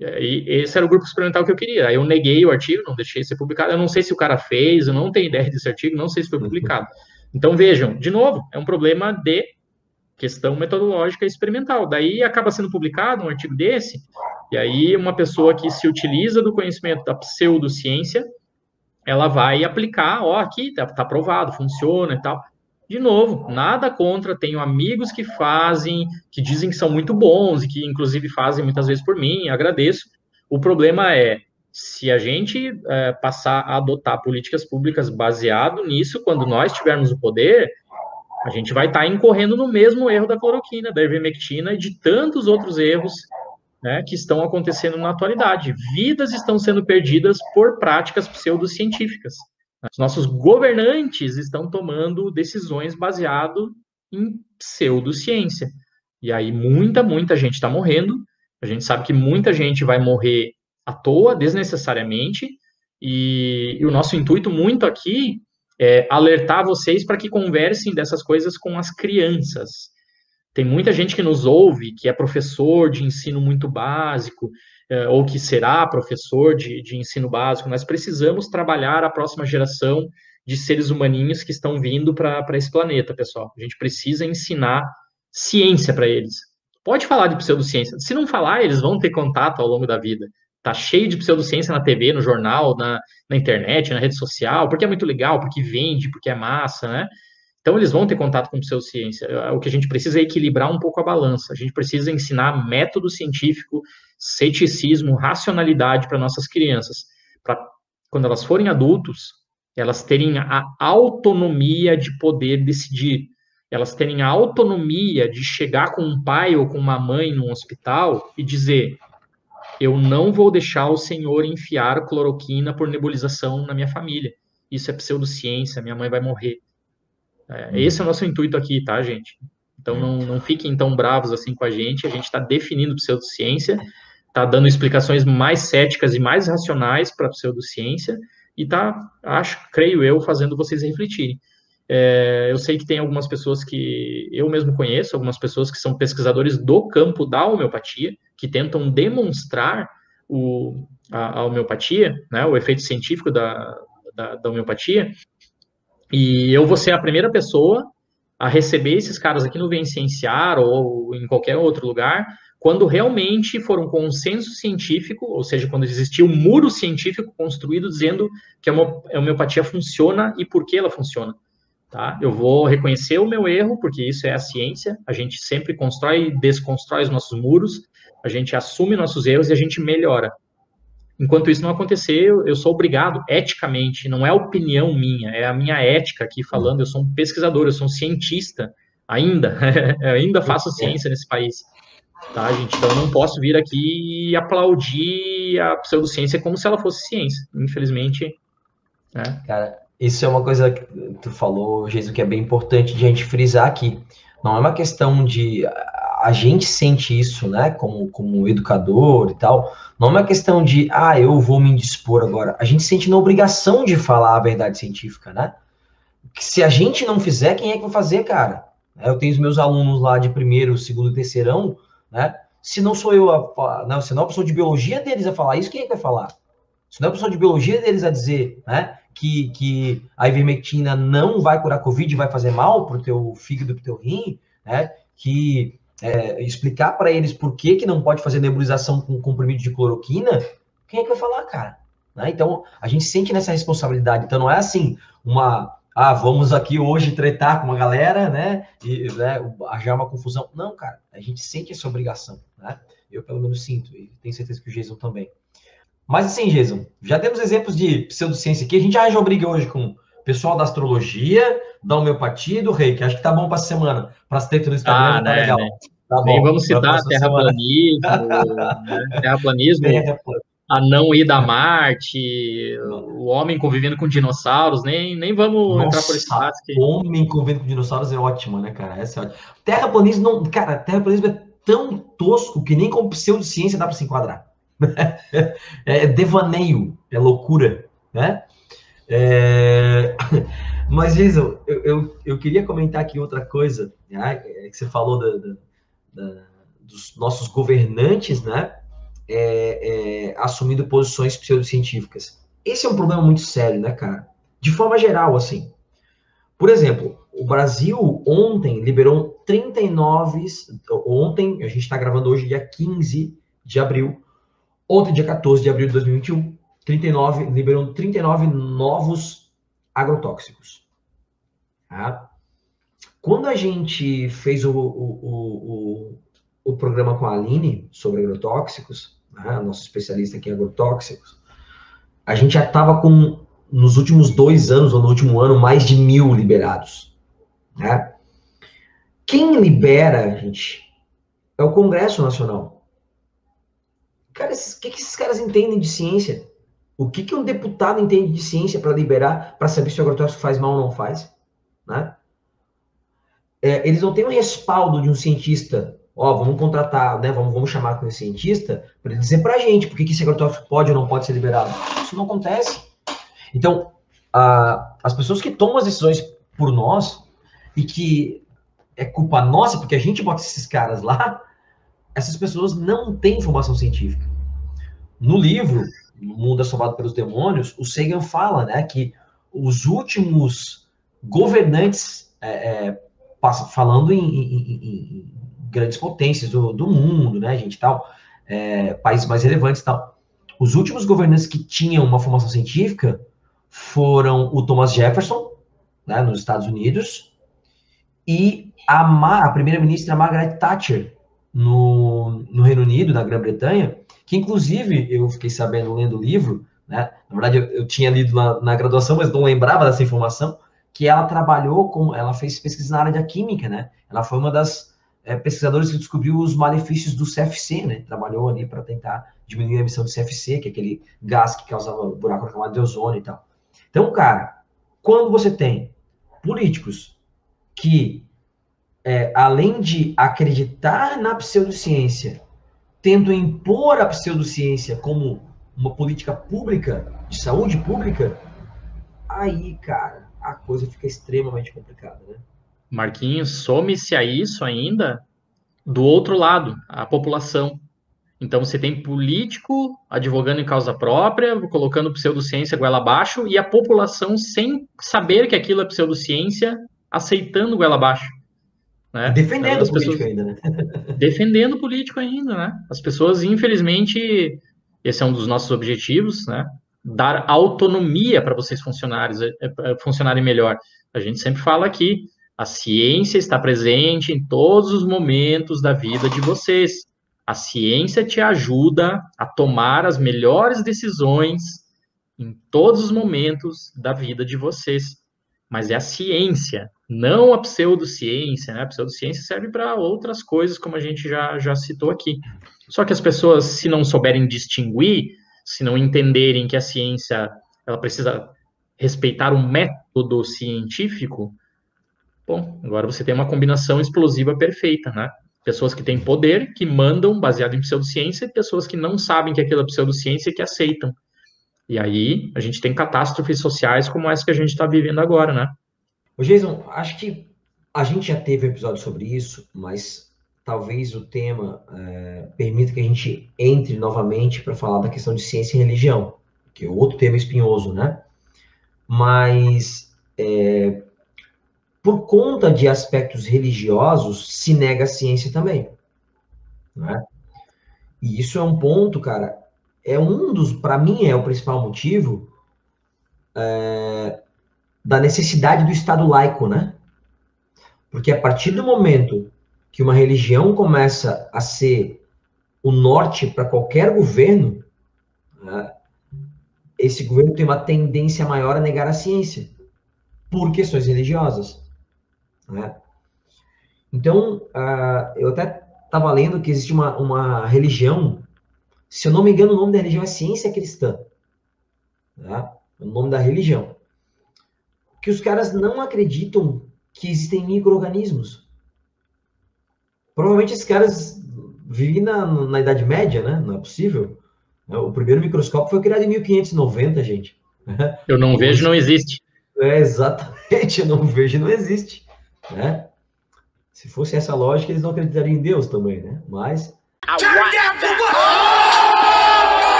E esse era o grupo experimental que eu queria. Aí eu neguei o artigo, não deixei ser publicado. Eu não sei se o cara fez, eu não tenho ideia desse artigo, não sei se foi publicado. Então vejam, de novo, é um problema de questão metodológica experimental. Daí acaba sendo publicado um artigo desse, e aí uma pessoa que se utiliza do conhecimento da pseudociência, ela vai aplicar, ó, aqui tá, tá aprovado, funciona e tal. De novo, nada contra, tenho amigos que fazem, que dizem que são muito bons e que inclusive fazem muitas vezes por mim, agradeço. O problema é, se a gente é, passar a adotar políticas públicas baseado nisso, quando nós tivermos o poder, a gente vai estar tá incorrendo no mesmo erro da cloroquina, da ivermectina e de tantos outros erros né, que estão acontecendo na atualidade. Vidas estão sendo perdidas por práticas pseudocientíficas. Os nossos governantes estão tomando decisões baseado em pseudociência. E aí muita, muita gente está morrendo. A gente sabe que muita gente vai morrer à toa, desnecessariamente. E, e o nosso intuito muito aqui é alertar vocês para que conversem dessas coisas com as crianças. Tem muita gente que nos ouve, que é professor de ensino muito básico, é, ou que será professor de, de ensino básico. Nós precisamos trabalhar a próxima geração de seres humaninhos que estão vindo para esse planeta, pessoal. A gente precisa ensinar ciência para eles. Pode falar de pseudociência. Se não falar, eles vão ter contato ao longo da vida. Tá cheio de pseudociência na TV, no jornal, na, na internet, na rede social, porque é muito legal, porque vende, porque é massa, né? Então, eles vão ter contato com pseudociência. O que a gente precisa é equilibrar um pouco a balança. A gente precisa ensinar método científico, ceticismo, racionalidade para nossas crianças, para quando elas forem adultos, elas terem a autonomia de poder decidir, elas terem a autonomia de chegar com um pai ou com uma mãe no hospital e dizer: eu não vou deixar o senhor enfiar cloroquina por nebulização na minha família. Isso é pseudociência, minha mãe vai morrer. É, esse é o nosso intuito aqui, tá, gente? Então não, não fiquem tão bravos assim com a gente. A gente está definindo pseudociência, está dando explicações mais céticas e mais racionais para a pseudociência e está, acho, creio eu, fazendo vocês refletirem. É, eu sei que tem algumas pessoas que eu mesmo conheço, algumas pessoas que são pesquisadores do campo da homeopatia, que tentam demonstrar o, a, a homeopatia, né, o efeito científico da, da, da homeopatia, e eu vou ser a primeira pessoa a receber esses caras aqui no Vencienciar ou em qualquer outro lugar, quando realmente for um consenso científico, ou seja, quando existir um muro científico construído dizendo que a homeopatia funciona e por que ela funciona. Tá? Eu vou reconhecer o meu erro, porque isso é a ciência, a gente sempre constrói e desconstrói os nossos muros, a gente assume nossos erros e a gente melhora. Enquanto isso não acontecer, eu sou obrigado, eticamente, não é opinião minha, é a minha ética aqui falando. Eu sou um pesquisador, eu sou um cientista, ainda, ainda faço ciência nesse país. Tá, gente? Então eu não posso vir aqui e aplaudir a pseudociência como se ela fosse ciência. Infelizmente. Né? Cara, isso é uma coisa que tu falou, Jesus, que é bem importante de a gente frisar aqui. Não é uma questão de a gente sente isso, né, como, como educador e tal, não é uma questão de, ah, eu vou me indispor agora. A gente sente na obrigação de falar a verdade científica, né? Que se a gente não fizer, quem é que vai fazer, cara? Eu tenho os meus alunos lá de primeiro, segundo e terceirão, né? Se não sou eu a não, se não é a pessoa de biologia deles a falar isso, quem é que vai falar? Se não é a pessoa de biologia deles a dizer, né, que, que a ivermectina não vai curar Covid, vai fazer mal pro teu fígado, pro teu rim, né? Que é, explicar para eles por que, que não pode fazer nebulização com comprimido de cloroquina, quem é que vai falar, cara? Né? Então, a gente sente nessa responsabilidade. Então, não é assim, uma. Ah, vamos aqui hoje tretar com uma galera, né? E né, já uma confusão. Não, cara, a gente sente essa obrigação, né? Eu, pelo menos, sinto, e tenho certeza que o Jason também. Mas, assim, Jason, já temos exemplos de pseudociência aqui. A gente já já hoje com pessoal da astrologia, da homeopatia e do reiki. Acho que tá bom para semana. Para tretas no Instagram, ah, tá né, legal. Né? Tá bom, vamos citar terraplanismo, né? terraplanismo, a não ida a Marte, o homem convivendo com dinossauros, nem, nem vamos Nossa, entrar por esse lado. Que... homem convivendo com dinossauros é ótimo, né, cara? Essa é ótima. Terraplanismo, não, cara, terraplanismo é tão tosco que nem com pseudociência dá para se enquadrar. é devaneio, é loucura, né? É... Mas, Jason, eu, eu, eu, queria comentar aqui outra coisa, né? É que você falou da, da, da, dos nossos governantes, né? é, é, assumindo posições pseudocientíficas. Esse é um problema muito sério, né, cara? De forma geral, assim. Por exemplo, o Brasil ontem liberou 39. Ontem, a gente está gravando hoje, dia 15 de abril. Ontem, dia 14 de abril de 2021, 39, liberou 39 novos agrotóxicos. Tá? Quando a gente fez o, o, o, o, programa com a Aline sobre agrotóxicos, né, nosso especialista aqui em agrotóxicos, a gente já estava com, nos últimos dois anos, ou no último ano, mais de mil liberados. Né? Quem libera, gente, é o Congresso Nacional. O que, que esses caras entendem de ciência? O que, que um deputado entende de ciência para liberar, para saber se o agrotóxico faz mal ou não faz? Né? É, eles não têm o respaldo de um cientista ó, vamos contratar, né, vamos, vamos chamar com esse cientista para ele dizer para a gente por que, que esse agrotóxico pode ou não pode ser liberado. Isso não acontece. Então, a, as pessoas que tomam as decisões por nós e que é culpa nossa porque a gente bota esses caras lá, essas pessoas não têm informação científica. No livro, No Mundo Assombrado pelos Demônios, o Sagan fala né, que os últimos governantes, é, é, falando em, em, em grandes potências do, do mundo, né, gente, tal, é, países mais relevantes tal. Os últimos governantes que tinham uma formação científica foram o Thomas Jefferson, né, nos Estados Unidos, e a, a primeira-ministra Margaret Thatcher, no, no Reino Unido, na Grã-Bretanha, que inclusive eu fiquei sabendo lendo o livro, né, na verdade eu, eu tinha lido na, na graduação, mas não lembrava dessa informação, que ela trabalhou com, ela fez pesquisa na área da química, né? Ela foi uma das é, pesquisadores que descobriu os malefícios do CFC, né? Trabalhou ali para tentar diminuir a emissão de CFC, que é aquele gás que causava buraco na camada de ozônio e tal. Então, cara, quando você tem políticos que, é, além de acreditar na pseudociência, tentam impor a pseudociência como uma política pública, de saúde pública, aí, cara, a coisa fica extremamente complicada, né? Marquinhos, some-se a isso ainda do outro lado, a população. Então você tem político advogando em causa própria, colocando pseudociência goela abaixo, e a população, sem saber que aquilo é pseudociência, aceitando goela abaixo. Né? Defendendo o político ainda, né? defendendo o político ainda, né? As pessoas, infelizmente, esse é um dos nossos objetivos, né? Dar autonomia para vocês funcionários, é, é, funcionarem melhor. A gente sempre fala aqui, a ciência está presente em todos os momentos da vida de vocês. A ciência te ajuda a tomar as melhores decisões em todos os momentos da vida de vocês. Mas é a ciência, não a pseudociência. Né? A pseudociência serve para outras coisas, como a gente já, já citou aqui. Só que as pessoas, se não souberem distinguir, se não entenderem que a ciência ela precisa respeitar o método científico, Bom, agora você tem uma combinação explosiva perfeita, né? Pessoas que têm poder, que mandam baseado em pseudociência, e pessoas que não sabem que aquilo é pseudociência e que aceitam. E aí a gente tem catástrofes sociais como essa que a gente está vivendo agora, né? Ô Jason, acho que a gente já teve um episódio sobre isso, mas talvez o tema é, permita que a gente entre novamente para falar da questão de ciência e religião, que é outro tema espinhoso, né? Mas é, por conta de aspectos religiosos, se nega a ciência também. Né? E isso é um ponto, cara, é um dos, para mim, é o principal motivo é, da necessidade do Estado laico, né? Porque a partir do momento que uma religião começa a ser o norte para qualquer governo, né, esse governo tem uma tendência maior a negar a ciência por questões religiosas. Né? Então, uh, eu até estava lendo que existe uma, uma religião, se eu não me engano, o nome da religião é ciência cristã. Né? O nome da religião. Que os caras não acreditam que existem micro-organismos. Provavelmente esses caras vivem na, na Idade Média, né? Não é possível. O primeiro microscópio foi criado em 1590, gente. Eu não vejo, não existe. É, exatamente, eu não vejo, não existe né? Se fosse essa lógica, eles não acreditariam em Deus também, né? Mas.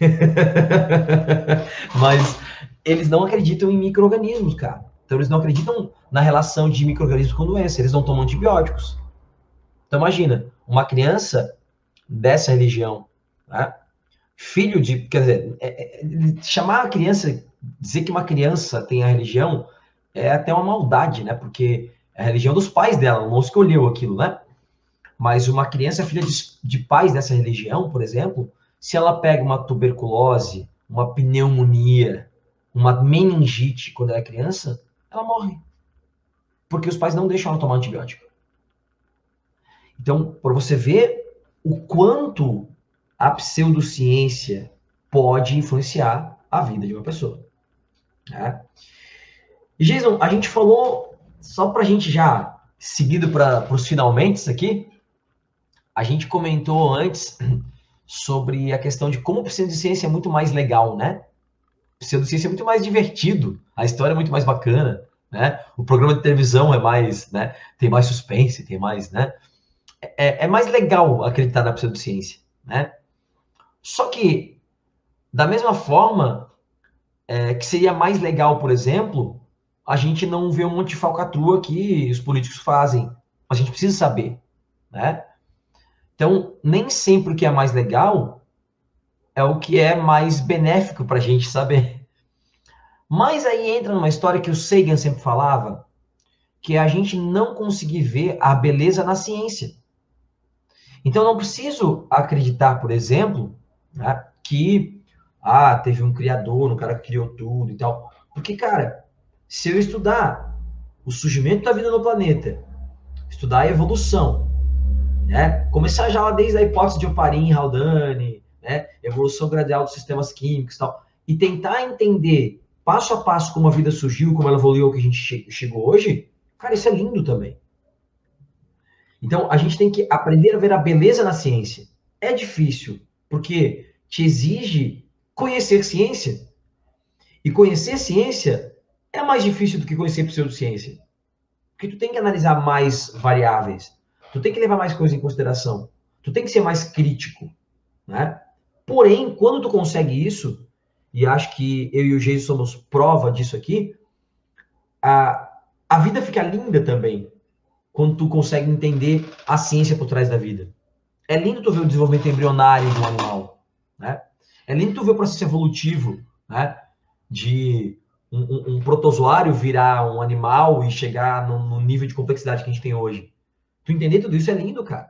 Mas eles não acreditam em micro-organismos, cara. Então eles não acreditam na relação de micro-organismos com doença, eles não tomam antibióticos. Então imagina, uma criança dessa religião, né? filho de, quer dizer, é, é, chamar a criança, dizer que uma criança tem a religião é até uma maldade, né? Porque é a religião dos pais dela, não escolheu aquilo, né? Mas uma criança filha de, de pais dessa religião, por exemplo, se ela pega uma tuberculose, uma pneumonia, uma meningite quando ela é criança, ela morre. Porque os pais não deixam ela tomar antibiótico. Então, para você ver o quanto a pseudociência pode influenciar a vida de uma pessoa. Né? E, Jason, a gente falou, só para a gente já seguido para os finalmente aqui, a gente comentou antes sobre a questão de como pseudociência é muito mais legal, né? Pseudociência é muito mais divertido, a história é muito mais bacana, né? O programa de televisão é mais, né? Tem mais suspense, tem mais, né? É, é mais legal acreditar na pseudociência, né? Só que, da mesma forma, é, que seria mais legal, por exemplo, a gente não vê um monte de falcatrua que os políticos fazem. A gente precisa saber, né? Então, nem sempre o que é mais legal é o que é mais benéfico para a gente saber. Mas aí entra numa história que o Sagan sempre falava, que é a gente não conseguir ver a beleza na ciência. Então, não preciso acreditar, por exemplo, né, que ah, teve um criador, um cara que criou tudo e tal. Porque, cara, se eu estudar o surgimento da vida no planeta, estudar a evolução, né, começar já desde a hipótese de Oparin, Haldane, né, evolução gradual dos sistemas químicos e tal, e tentar entender passo a passo como a vida surgiu, como ela evoluiu, que a gente chegou hoje, cara, isso é lindo também. Então, a gente tem que aprender a ver a beleza na ciência. É difícil, porque te exige conhecer ciência. E conhecer ciência é mais difícil do que conhecer pseudociência. Porque tu tem que analisar mais variáveis. Tu tem que levar mais coisas em consideração. Tu tem que ser mais crítico, né? Porém, quando tu consegue isso, e acho que eu e o Geis somos prova disso aqui, a, a vida fica linda também quando tu consegue entender a ciência por trás da vida. É lindo tu ver o desenvolvimento embrionário um animal, né? É lindo tu ver o processo evolutivo, né? De um, um, um protozoário virar um animal e chegar no, no, nível de complexidade que a gente tem hoje. Tu entender tudo isso é lindo, cara.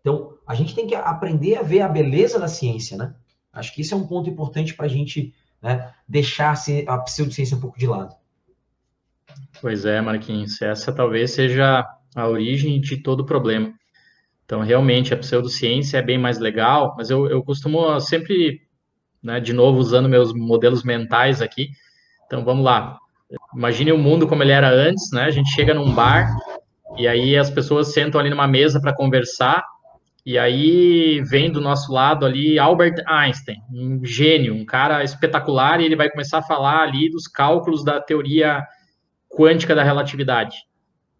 Então, a gente tem que aprender a ver a beleza da ciência, né? Acho que isso é um ponto importante para a gente né, deixar a pseudociência um pouco de lado. Pois é, Marquinhos. Essa talvez seja a origem de todo o problema. Então, realmente, a pseudociência é bem mais legal, mas eu, eu costumo sempre, né, de novo, usando meus modelos mentais aqui. Então, vamos lá. Imagine o mundo como ele era antes, né? A gente chega num bar e aí as pessoas sentam ali numa mesa para conversar e aí vem do nosso lado ali Albert Einstein, um gênio, um cara espetacular, e ele vai começar a falar ali dos cálculos da teoria quântica da relatividade.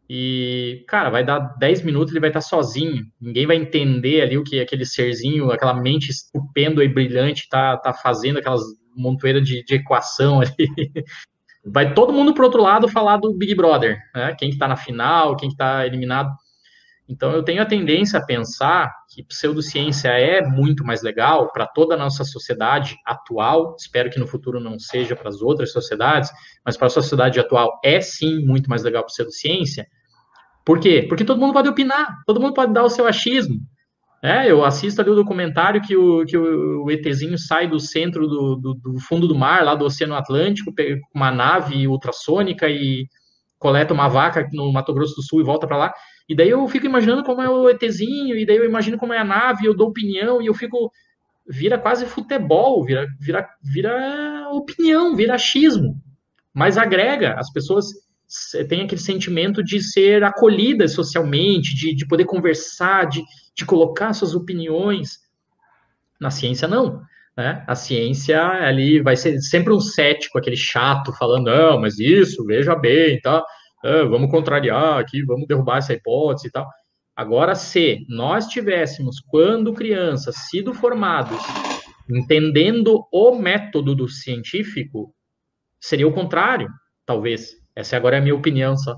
E, cara, vai dar 10 minutos, ele vai estar sozinho. Ninguém vai entender ali o que aquele serzinho, aquela mente estupenda e brilhante tá, tá fazendo, aquelas montoeiras de, de equação ali. Vai todo mundo pro outro lado falar do Big Brother, né? Quem está na final, quem está eliminado. Então eu tenho a tendência a pensar que pseudociência é muito mais legal para toda a nossa sociedade atual. Espero que no futuro não seja para as outras sociedades, mas para a sociedade atual é sim muito mais legal pseudociência, por quê? Porque todo mundo pode opinar, todo mundo pode dar o seu achismo. É, eu assisto ali o documentário que o, que o ETzinho sai do centro do, do, do fundo do mar, lá do Oceano Atlântico, com uma nave ultrassônica e coleta uma vaca no Mato Grosso do Sul e volta para lá. E daí eu fico imaginando como é o ETzinho, e daí eu imagino como é a nave, eu dou opinião, e eu fico. Vira quase futebol, vira, vira, vira opinião, vira achismo. Mas agrega, as pessoas tem aquele sentimento de ser acolhida socialmente, de, de poder conversar, de, de colocar suas opiniões. Na ciência, não. Né? A ciência ali vai ser sempre um cético, aquele chato, falando, não, mas isso, veja bem, tá? Vamos contrariar aqui, vamos derrubar essa hipótese e tal. Agora, se nós tivéssemos, quando crianças, sido formados entendendo o método do científico, seria o contrário, talvez. Essa agora é a minha opinião só.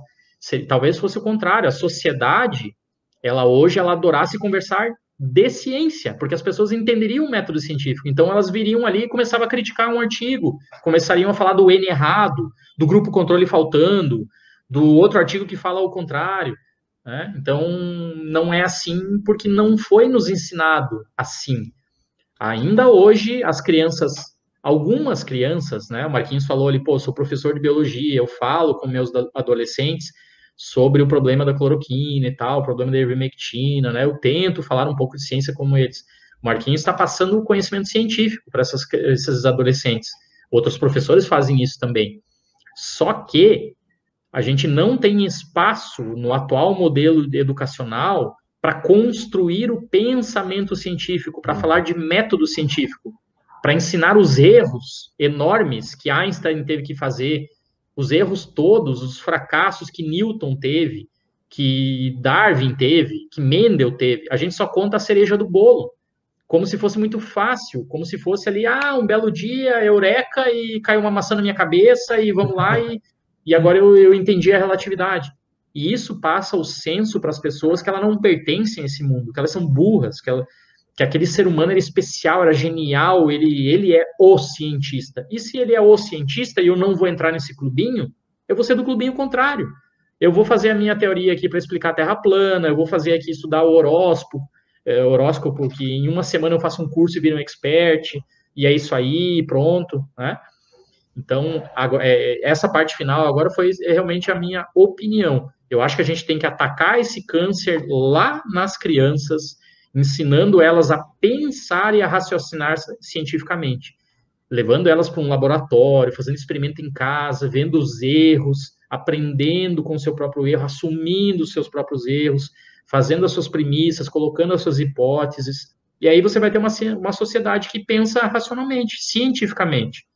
Talvez fosse o contrário. A sociedade, ela hoje, ela adorasse conversar de ciência, porque as pessoas entenderiam o método científico. Então, elas viriam ali e começavam a criticar um artigo, começariam a falar do N errado, do grupo controle faltando, do outro artigo que fala o contrário. Né? Então, não é assim porque não foi nos ensinado assim. Ainda hoje, as crianças, algumas crianças, né? O Marquinhos falou ali, pô, sou professor de biologia, eu falo com meus adolescentes sobre o problema da cloroquina e tal, o problema da ivermectina, né? Eu tento falar um pouco de ciência como eles. O Marquinhos está passando o conhecimento científico para esses adolescentes. Outros professores fazem isso também. Só que a gente não tem espaço no atual modelo educacional para construir o pensamento científico, para falar de método científico, para ensinar os erros enormes que Einstein teve que fazer, os erros todos, os fracassos que Newton teve, que Darwin teve, que Mendel teve. A gente só conta a cereja do bolo, como se fosse muito fácil, como se fosse ali, ah, um belo dia, eureka, e caiu uma maçã na minha cabeça, e vamos lá, e, e agora eu, eu entendi a relatividade. E isso passa o senso para as pessoas que elas não pertencem a esse mundo, que elas são burras, que, ela, que aquele ser humano era especial, era genial, ele, ele é o cientista. E se ele é o cientista e eu não vou entrar nesse clubinho, eu vou ser do clubinho contrário. Eu vou fazer a minha teoria aqui para explicar a Terra plana, eu vou fazer aqui estudar o horóscopo, é, horóscopo que em uma semana eu faço um curso e viro um expert, e é isso aí, pronto, né? Então, agora, é, essa parte final agora foi realmente a minha opinião. Eu acho que a gente tem que atacar esse câncer lá nas crianças, ensinando elas a pensar e a raciocinar cientificamente, levando elas para um laboratório, fazendo experimento em casa, vendo os erros, aprendendo com o seu próprio erro, assumindo os seus próprios erros, fazendo as suas premissas, colocando as suas hipóteses. E aí você vai ter uma, uma sociedade que pensa racionalmente, cientificamente.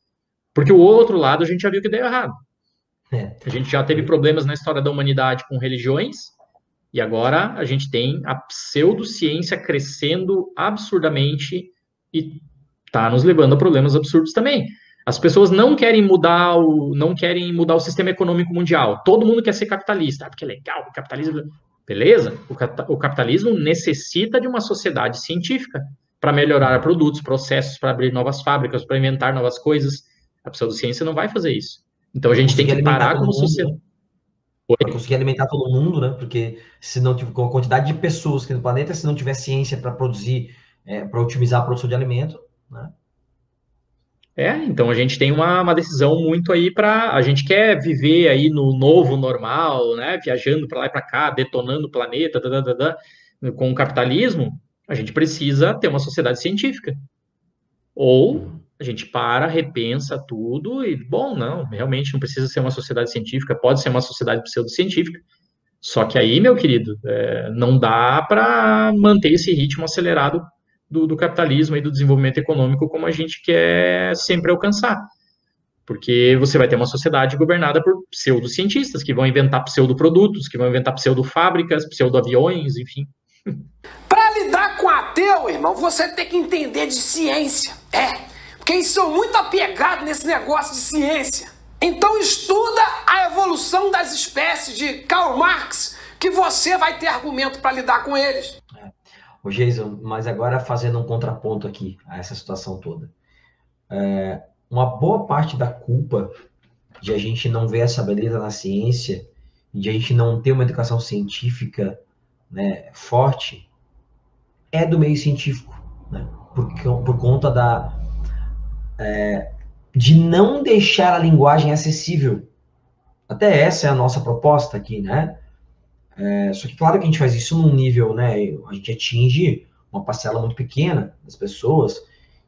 Porque o outro lado a gente já viu que deu errado. É. A gente já teve problemas na história da humanidade com religiões, e agora a gente tem a pseudociência crescendo absurdamente e está nos levando a problemas absurdos também. As pessoas não querem mudar o, não querem mudar o sistema econômico mundial. Todo mundo quer ser capitalista, ah, porque é legal, o capitalismo. Beleza? O, o capitalismo necessita de uma sociedade científica para melhorar produtos, processos, para abrir novas fábricas, para inventar novas coisas. A pseudociência não vai fazer isso. Então a gente tem que parar como sociedade. Para conseguir alimentar todo mundo, né? Porque se não tiver com a quantidade de pessoas que no planeta, se não tiver ciência para produzir, é, para otimizar a produção de alimento, né? É, então a gente tem uma, uma decisão muito aí para a gente quer viver aí no novo normal, né? Viajando para lá e para cá, detonando o planeta, da, da, da, com o capitalismo, a gente precisa ter uma sociedade científica. Ou a gente para, repensa tudo e, bom, não, realmente não precisa ser uma sociedade científica, pode ser uma sociedade pseudocientífica. Só que aí, meu querido, é, não dá para manter esse ritmo acelerado do, do, capitalismo e do desenvolvimento econômico como a gente quer sempre alcançar. Porque você vai ter uma sociedade governada por pseudocientistas, que vão inventar pseudoprodutos, que vão inventar pseudofábricas, pseudoaviões, enfim. Para lidar com ateu, irmão, você tem que entender de ciência. É, quem são muito apegados nesse negócio de ciência. Então estuda a evolução das espécies de Karl Marx, que você vai ter argumento para lidar com eles. É. Ô Jason, mas agora fazendo um contraponto aqui a essa situação toda. É, uma boa parte da culpa de a gente não ver essa beleza na ciência, de a gente não ter uma educação científica né, forte, é do meio científico, né? por, por conta da, é, de não deixar a linguagem acessível. Até essa é a nossa proposta aqui, né? É, só que claro que a gente faz isso num nível, né? A gente atinge uma parcela muito pequena das pessoas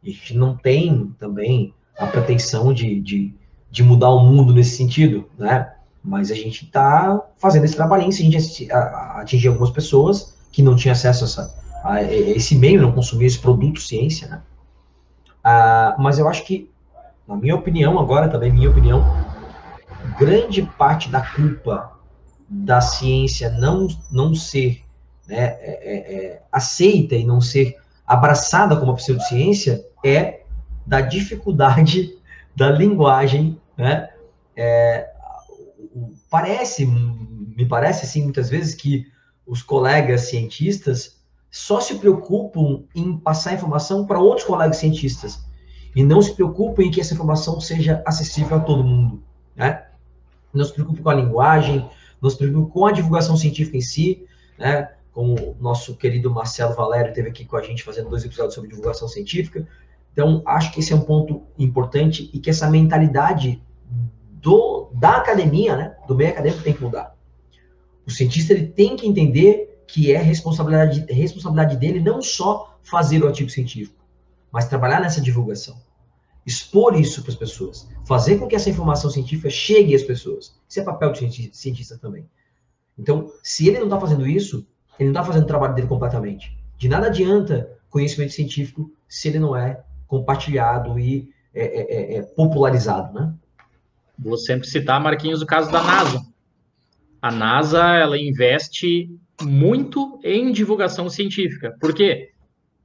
e a gente não tem também a pretensão de, de, de mudar o mundo nesse sentido, né? Mas a gente está fazendo esse trabalhinho, se a gente atingir algumas pessoas que não tinham acesso a, essa, a esse meio, não consumiam esse produto ciência, né? Ah, mas eu acho que, na minha opinião, agora também minha opinião, grande parte da culpa da ciência não, não ser né, é, é, é aceita e não ser abraçada como pseudociência é da dificuldade da linguagem, né? É, parece, me parece assim, muitas vezes que os colegas cientistas só se preocupam em passar informação para outros colegas cientistas e não se preocupam em que essa informação seja acessível a todo mundo, né? Não se preocupam com a linguagem, não se preocupam com a divulgação científica em si, né? Como o nosso querido Marcelo Valério esteve aqui com a gente fazendo dois episódios sobre divulgação científica. Então, acho que esse é um ponto importante e que essa mentalidade do, da academia, né, do meio acadêmico, tem que mudar. O cientista ele tem que entender que é responsabilidade, responsabilidade dele não só fazer o artigo científico, mas trabalhar nessa divulgação. Expor isso para as pessoas. Fazer com que essa informação científica chegue às pessoas. Isso é papel do cientista também. Então, se ele não está fazendo isso, ele não está fazendo o trabalho dele completamente. De nada adianta conhecimento científico se ele não é compartilhado e é, é, é, é popularizado, né? Vou sempre citar, Marquinhos, o caso da NASA. A NASA, ela investe muito em divulgação científica. Por quê?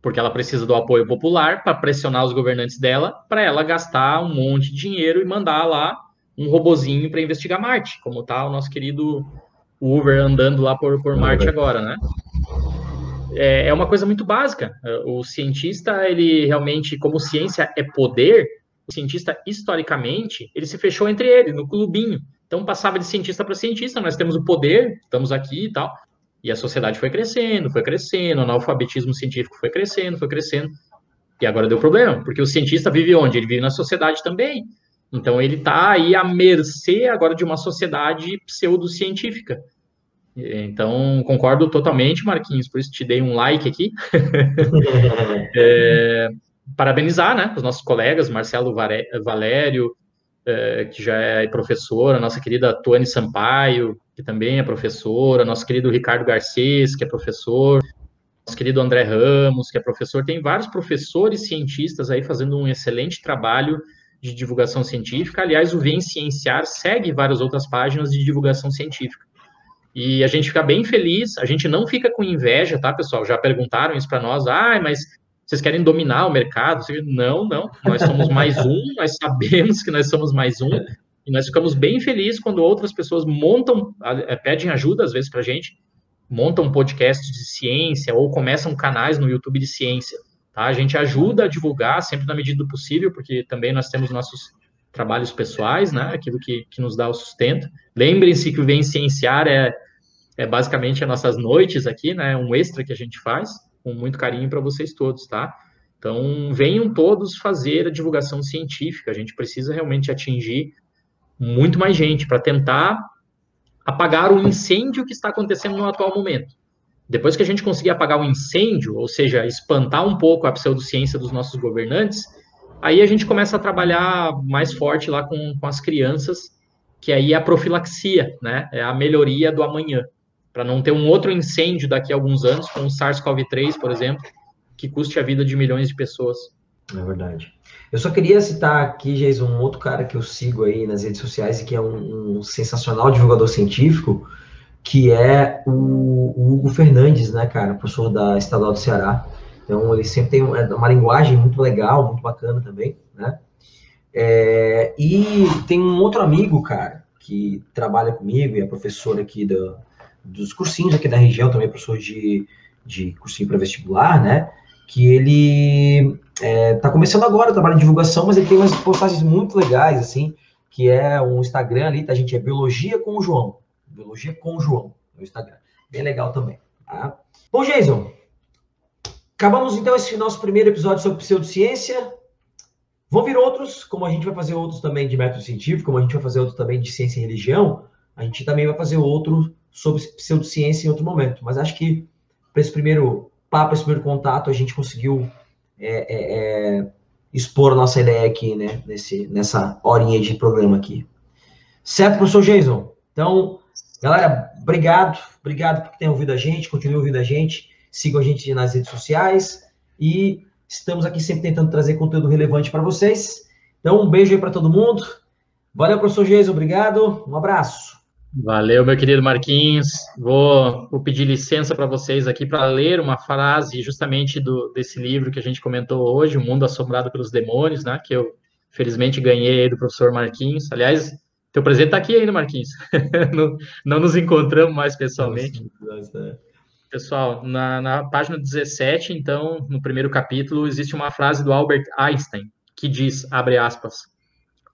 Porque ela precisa do apoio popular para pressionar os governantes dela, para ela gastar um monte de dinheiro e mandar lá um robozinho para investigar Marte, como está o nosso querido Uber andando lá por, por Marte agora, né? É, é uma coisa muito básica. O cientista, ele realmente, como ciência é poder, o cientista, historicamente, ele se fechou entre ele, no clubinho. Então, passava de cientista para cientista, nós temos o poder, estamos aqui e tal. E a sociedade foi crescendo, foi crescendo, o analfabetismo científico foi crescendo, foi crescendo. E agora deu problema, porque o cientista vive onde? Ele vive na sociedade também. Então, ele está aí à mercê agora de uma sociedade pseudocientífica. Então, concordo totalmente, Marquinhos, por isso te dei um like aqui. é, parabenizar né, os nossos colegas, Marcelo Valério, é, que já é professora, nossa querida Tuane Sampaio, que também é professora, nosso querido Ricardo Garcês, que é professor, nosso querido André Ramos, que é professor, tem vários professores cientistas aí fazendo um excelente trabalho de divulgação científica. Aliás, o Vem Cienciar segue várias outras páginas de divulgação científica. E a gente fica bem feliz, a gente não fica com inveja, tá, pessoal? Já perguntaram isso para nós, ah, mas vocês querem dominar o mercado? Não, não, nós somos mais um, nós sabemos que nós somos mais um, e nós ficamos bem felizes quando outras pessoas montam, é, pedem ajuda às vezes para a gente, montam podcasts de ciência ou começam canais no YouTube de ciência. Tá? A gente ajuda a divulgar sempre na medida do possível, porque também nós temos nossos trabalhos pessoais, né? aquilo que, que nos dá o sustento. Lembrem-se que o Vem Cienciar é, é basicamente as nossas noites aqui, né? um extra que a gente faz com muito carinho para vocês todos, tá? Então, venham todos fazer a divulgação científica. A gente precisa realmente atingir muito mais gente para tentar apagar o incêndio que está acontecendo no atual momento. Depois que a gente conseguir apagar o incêndio, ou seja, espantar um pouco a pseudociência dos nossos governantes, aí a gente começa a trabalhar mais forte lá com, com as crianças, que aí é a profilaxia, né? É a melhoria do amanhã para não ter um outro incêndio daqui a alguns anos, com o SARS-CoV-3, por exemplo, que custe a vida de milhões de pessoas. É verdade. Eu só queria citar aqui, Jason, um outro cara que eu sigo aí nas redes sociais e que é um, um sensacional divulgador científico, que é o, o, Hugo Fernandes, né, cara, professor da Estadual do Ceará. Então, ele sempre tem uma, é uma linguagem muito legal, muito bacana também, né? É, e tem um outro amigo, cara, que trabalha comigo e é professor aqui do, dos cursinhos aqui da região, também professor de, de cursinho para vestibular, né? Que ele é, tá começando agora o trabalho de divulgação, mas ele tem umas postagens muito legais, assim, que é um Instagram ali, tá, gente? É Biologia com o João. Biologia com o João, no Instagram. Bem legal também, tá? Bom, Jason, acabamos então esse nosso primeiro episódio sobre pseudociência. Vão vir outros, como a gente vai fazer outros também de método científico, como a gente vai fazer outros também de ciência e religião, a gente também vai fazer outro sobre pseudociência em outro momento. Mas acho que para esse primeiro papo, esse primeiro contato, a gente conseguiu é, é, é, expor a nossa ideia aqui, né? Nesse, nessa horinha de programa aqui. Certo, professor Jason? Então, galera, obrigado. Obrigado por ter ouvido a gente, continue ouvindo a gente. Sigam a gente nas redes sociais. E estamos aqui sempre tentando trazer conteúdo relevante para vocês. Então, um beijo aí para todo mundo. Valeu, professor Jason. Obrigado. Um abraço. Valeu, meu querido Marquinhos. Vou, vou pedir licença para vocês aqui para ler uma frase justamente do, desse livro que a gente comentou hoje, O Mundo Assombrado pelos Demônios, né? Que eu felizmente ganhei do professor Marquinhos. Aliás, teu presente está aqui ainda, Marquinhos. não, não, nos encontramos mais pessoalmente. Pessoal, na, na página 17, então, no primeiro capítulo, existe uma frase do Albert Einstein que diz, abre aspas,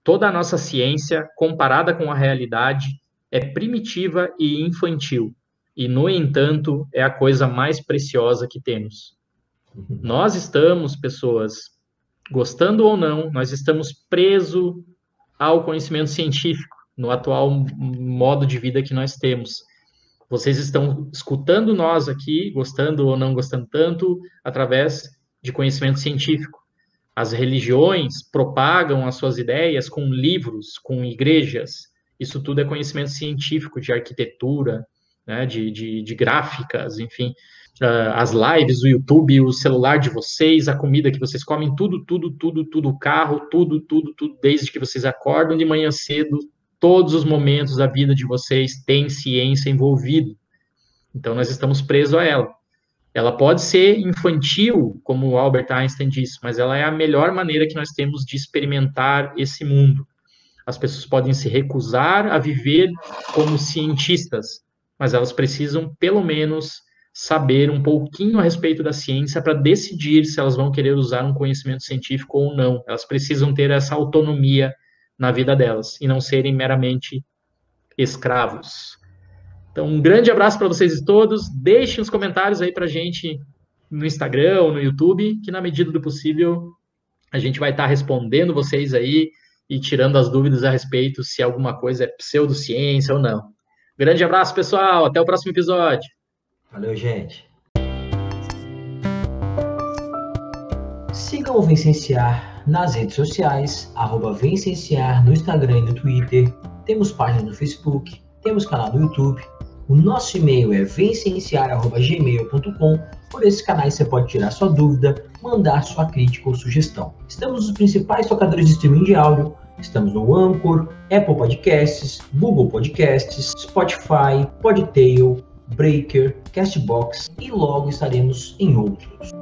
toda a nossa ciência, comparada com a realidade, é primitiva e infantil, e, no entanto, é a coisa mais preciosa que temos. Uhum. Nós estamos, pessoas, gostando ou não, nós estamos presos ao conhecimento científico, no atual modo de vida que nós temos. Vocês estão escutando nós aqui, gostando ou não gostando tanto, através de conhecimento científico. As religiões propagam as suas ideias com livros, com igrejas, isso tudo é conhecimento científico de arquitetura, né, de, de, de gráficas, enfim. Uh, as lives, o YouTube, o celular de vocês, a comida que vocês comem, tudo, tudo, tudo, tudo, o carro, tudo, tudo, tudo, desde que vocês acordam de manhã cedo, todos os momentos da vida de vocês têm ciência envolvida. Então, nós estamos presos a ela. Ela pode ser infantil, como Albert Einstein disse, mas ela é a melhor maneira que nós temos de experimentar esse mundo. As pessoas podem se recusar a viver como cientistas, mas elas precisam, pelo menos, saber um pouquinho a respeito da ciência para decidir se elas vão querer usar um conhecimento científico ou não. Elas precisam ter essa autonomia na vida delas e não serem meramente escravos. Então, um grande abraço para vocês todos. Deixem os comentários aí para a gente no Instagram ou no YouTube, que na medida do possível a gente vai estar tá respondendo vocês aí e tirando as dúvidas a respeito se alguma coisa é pseudociência ou não. Grande abraço, pessoal. Até o próximo episódio. Valeu, gente. Sigam o Vencenciar nas redes sociais, arroba Vencenciar no Instagram e no Twitter. Temos página no Facebook, temos canal no YouTube. O nosso e-mail é vencenciar.gmail.com. Por esses canais você pode tirar sua dúvida, mandar sua crítica ou sugestão. Estamos nos principais tocadores de streaming de áudio, Estamos no Anchor, Apple Podcasts, Google Podcasts, Spotify, Podtail, Breaker, Castbox e logo estaremos em outros.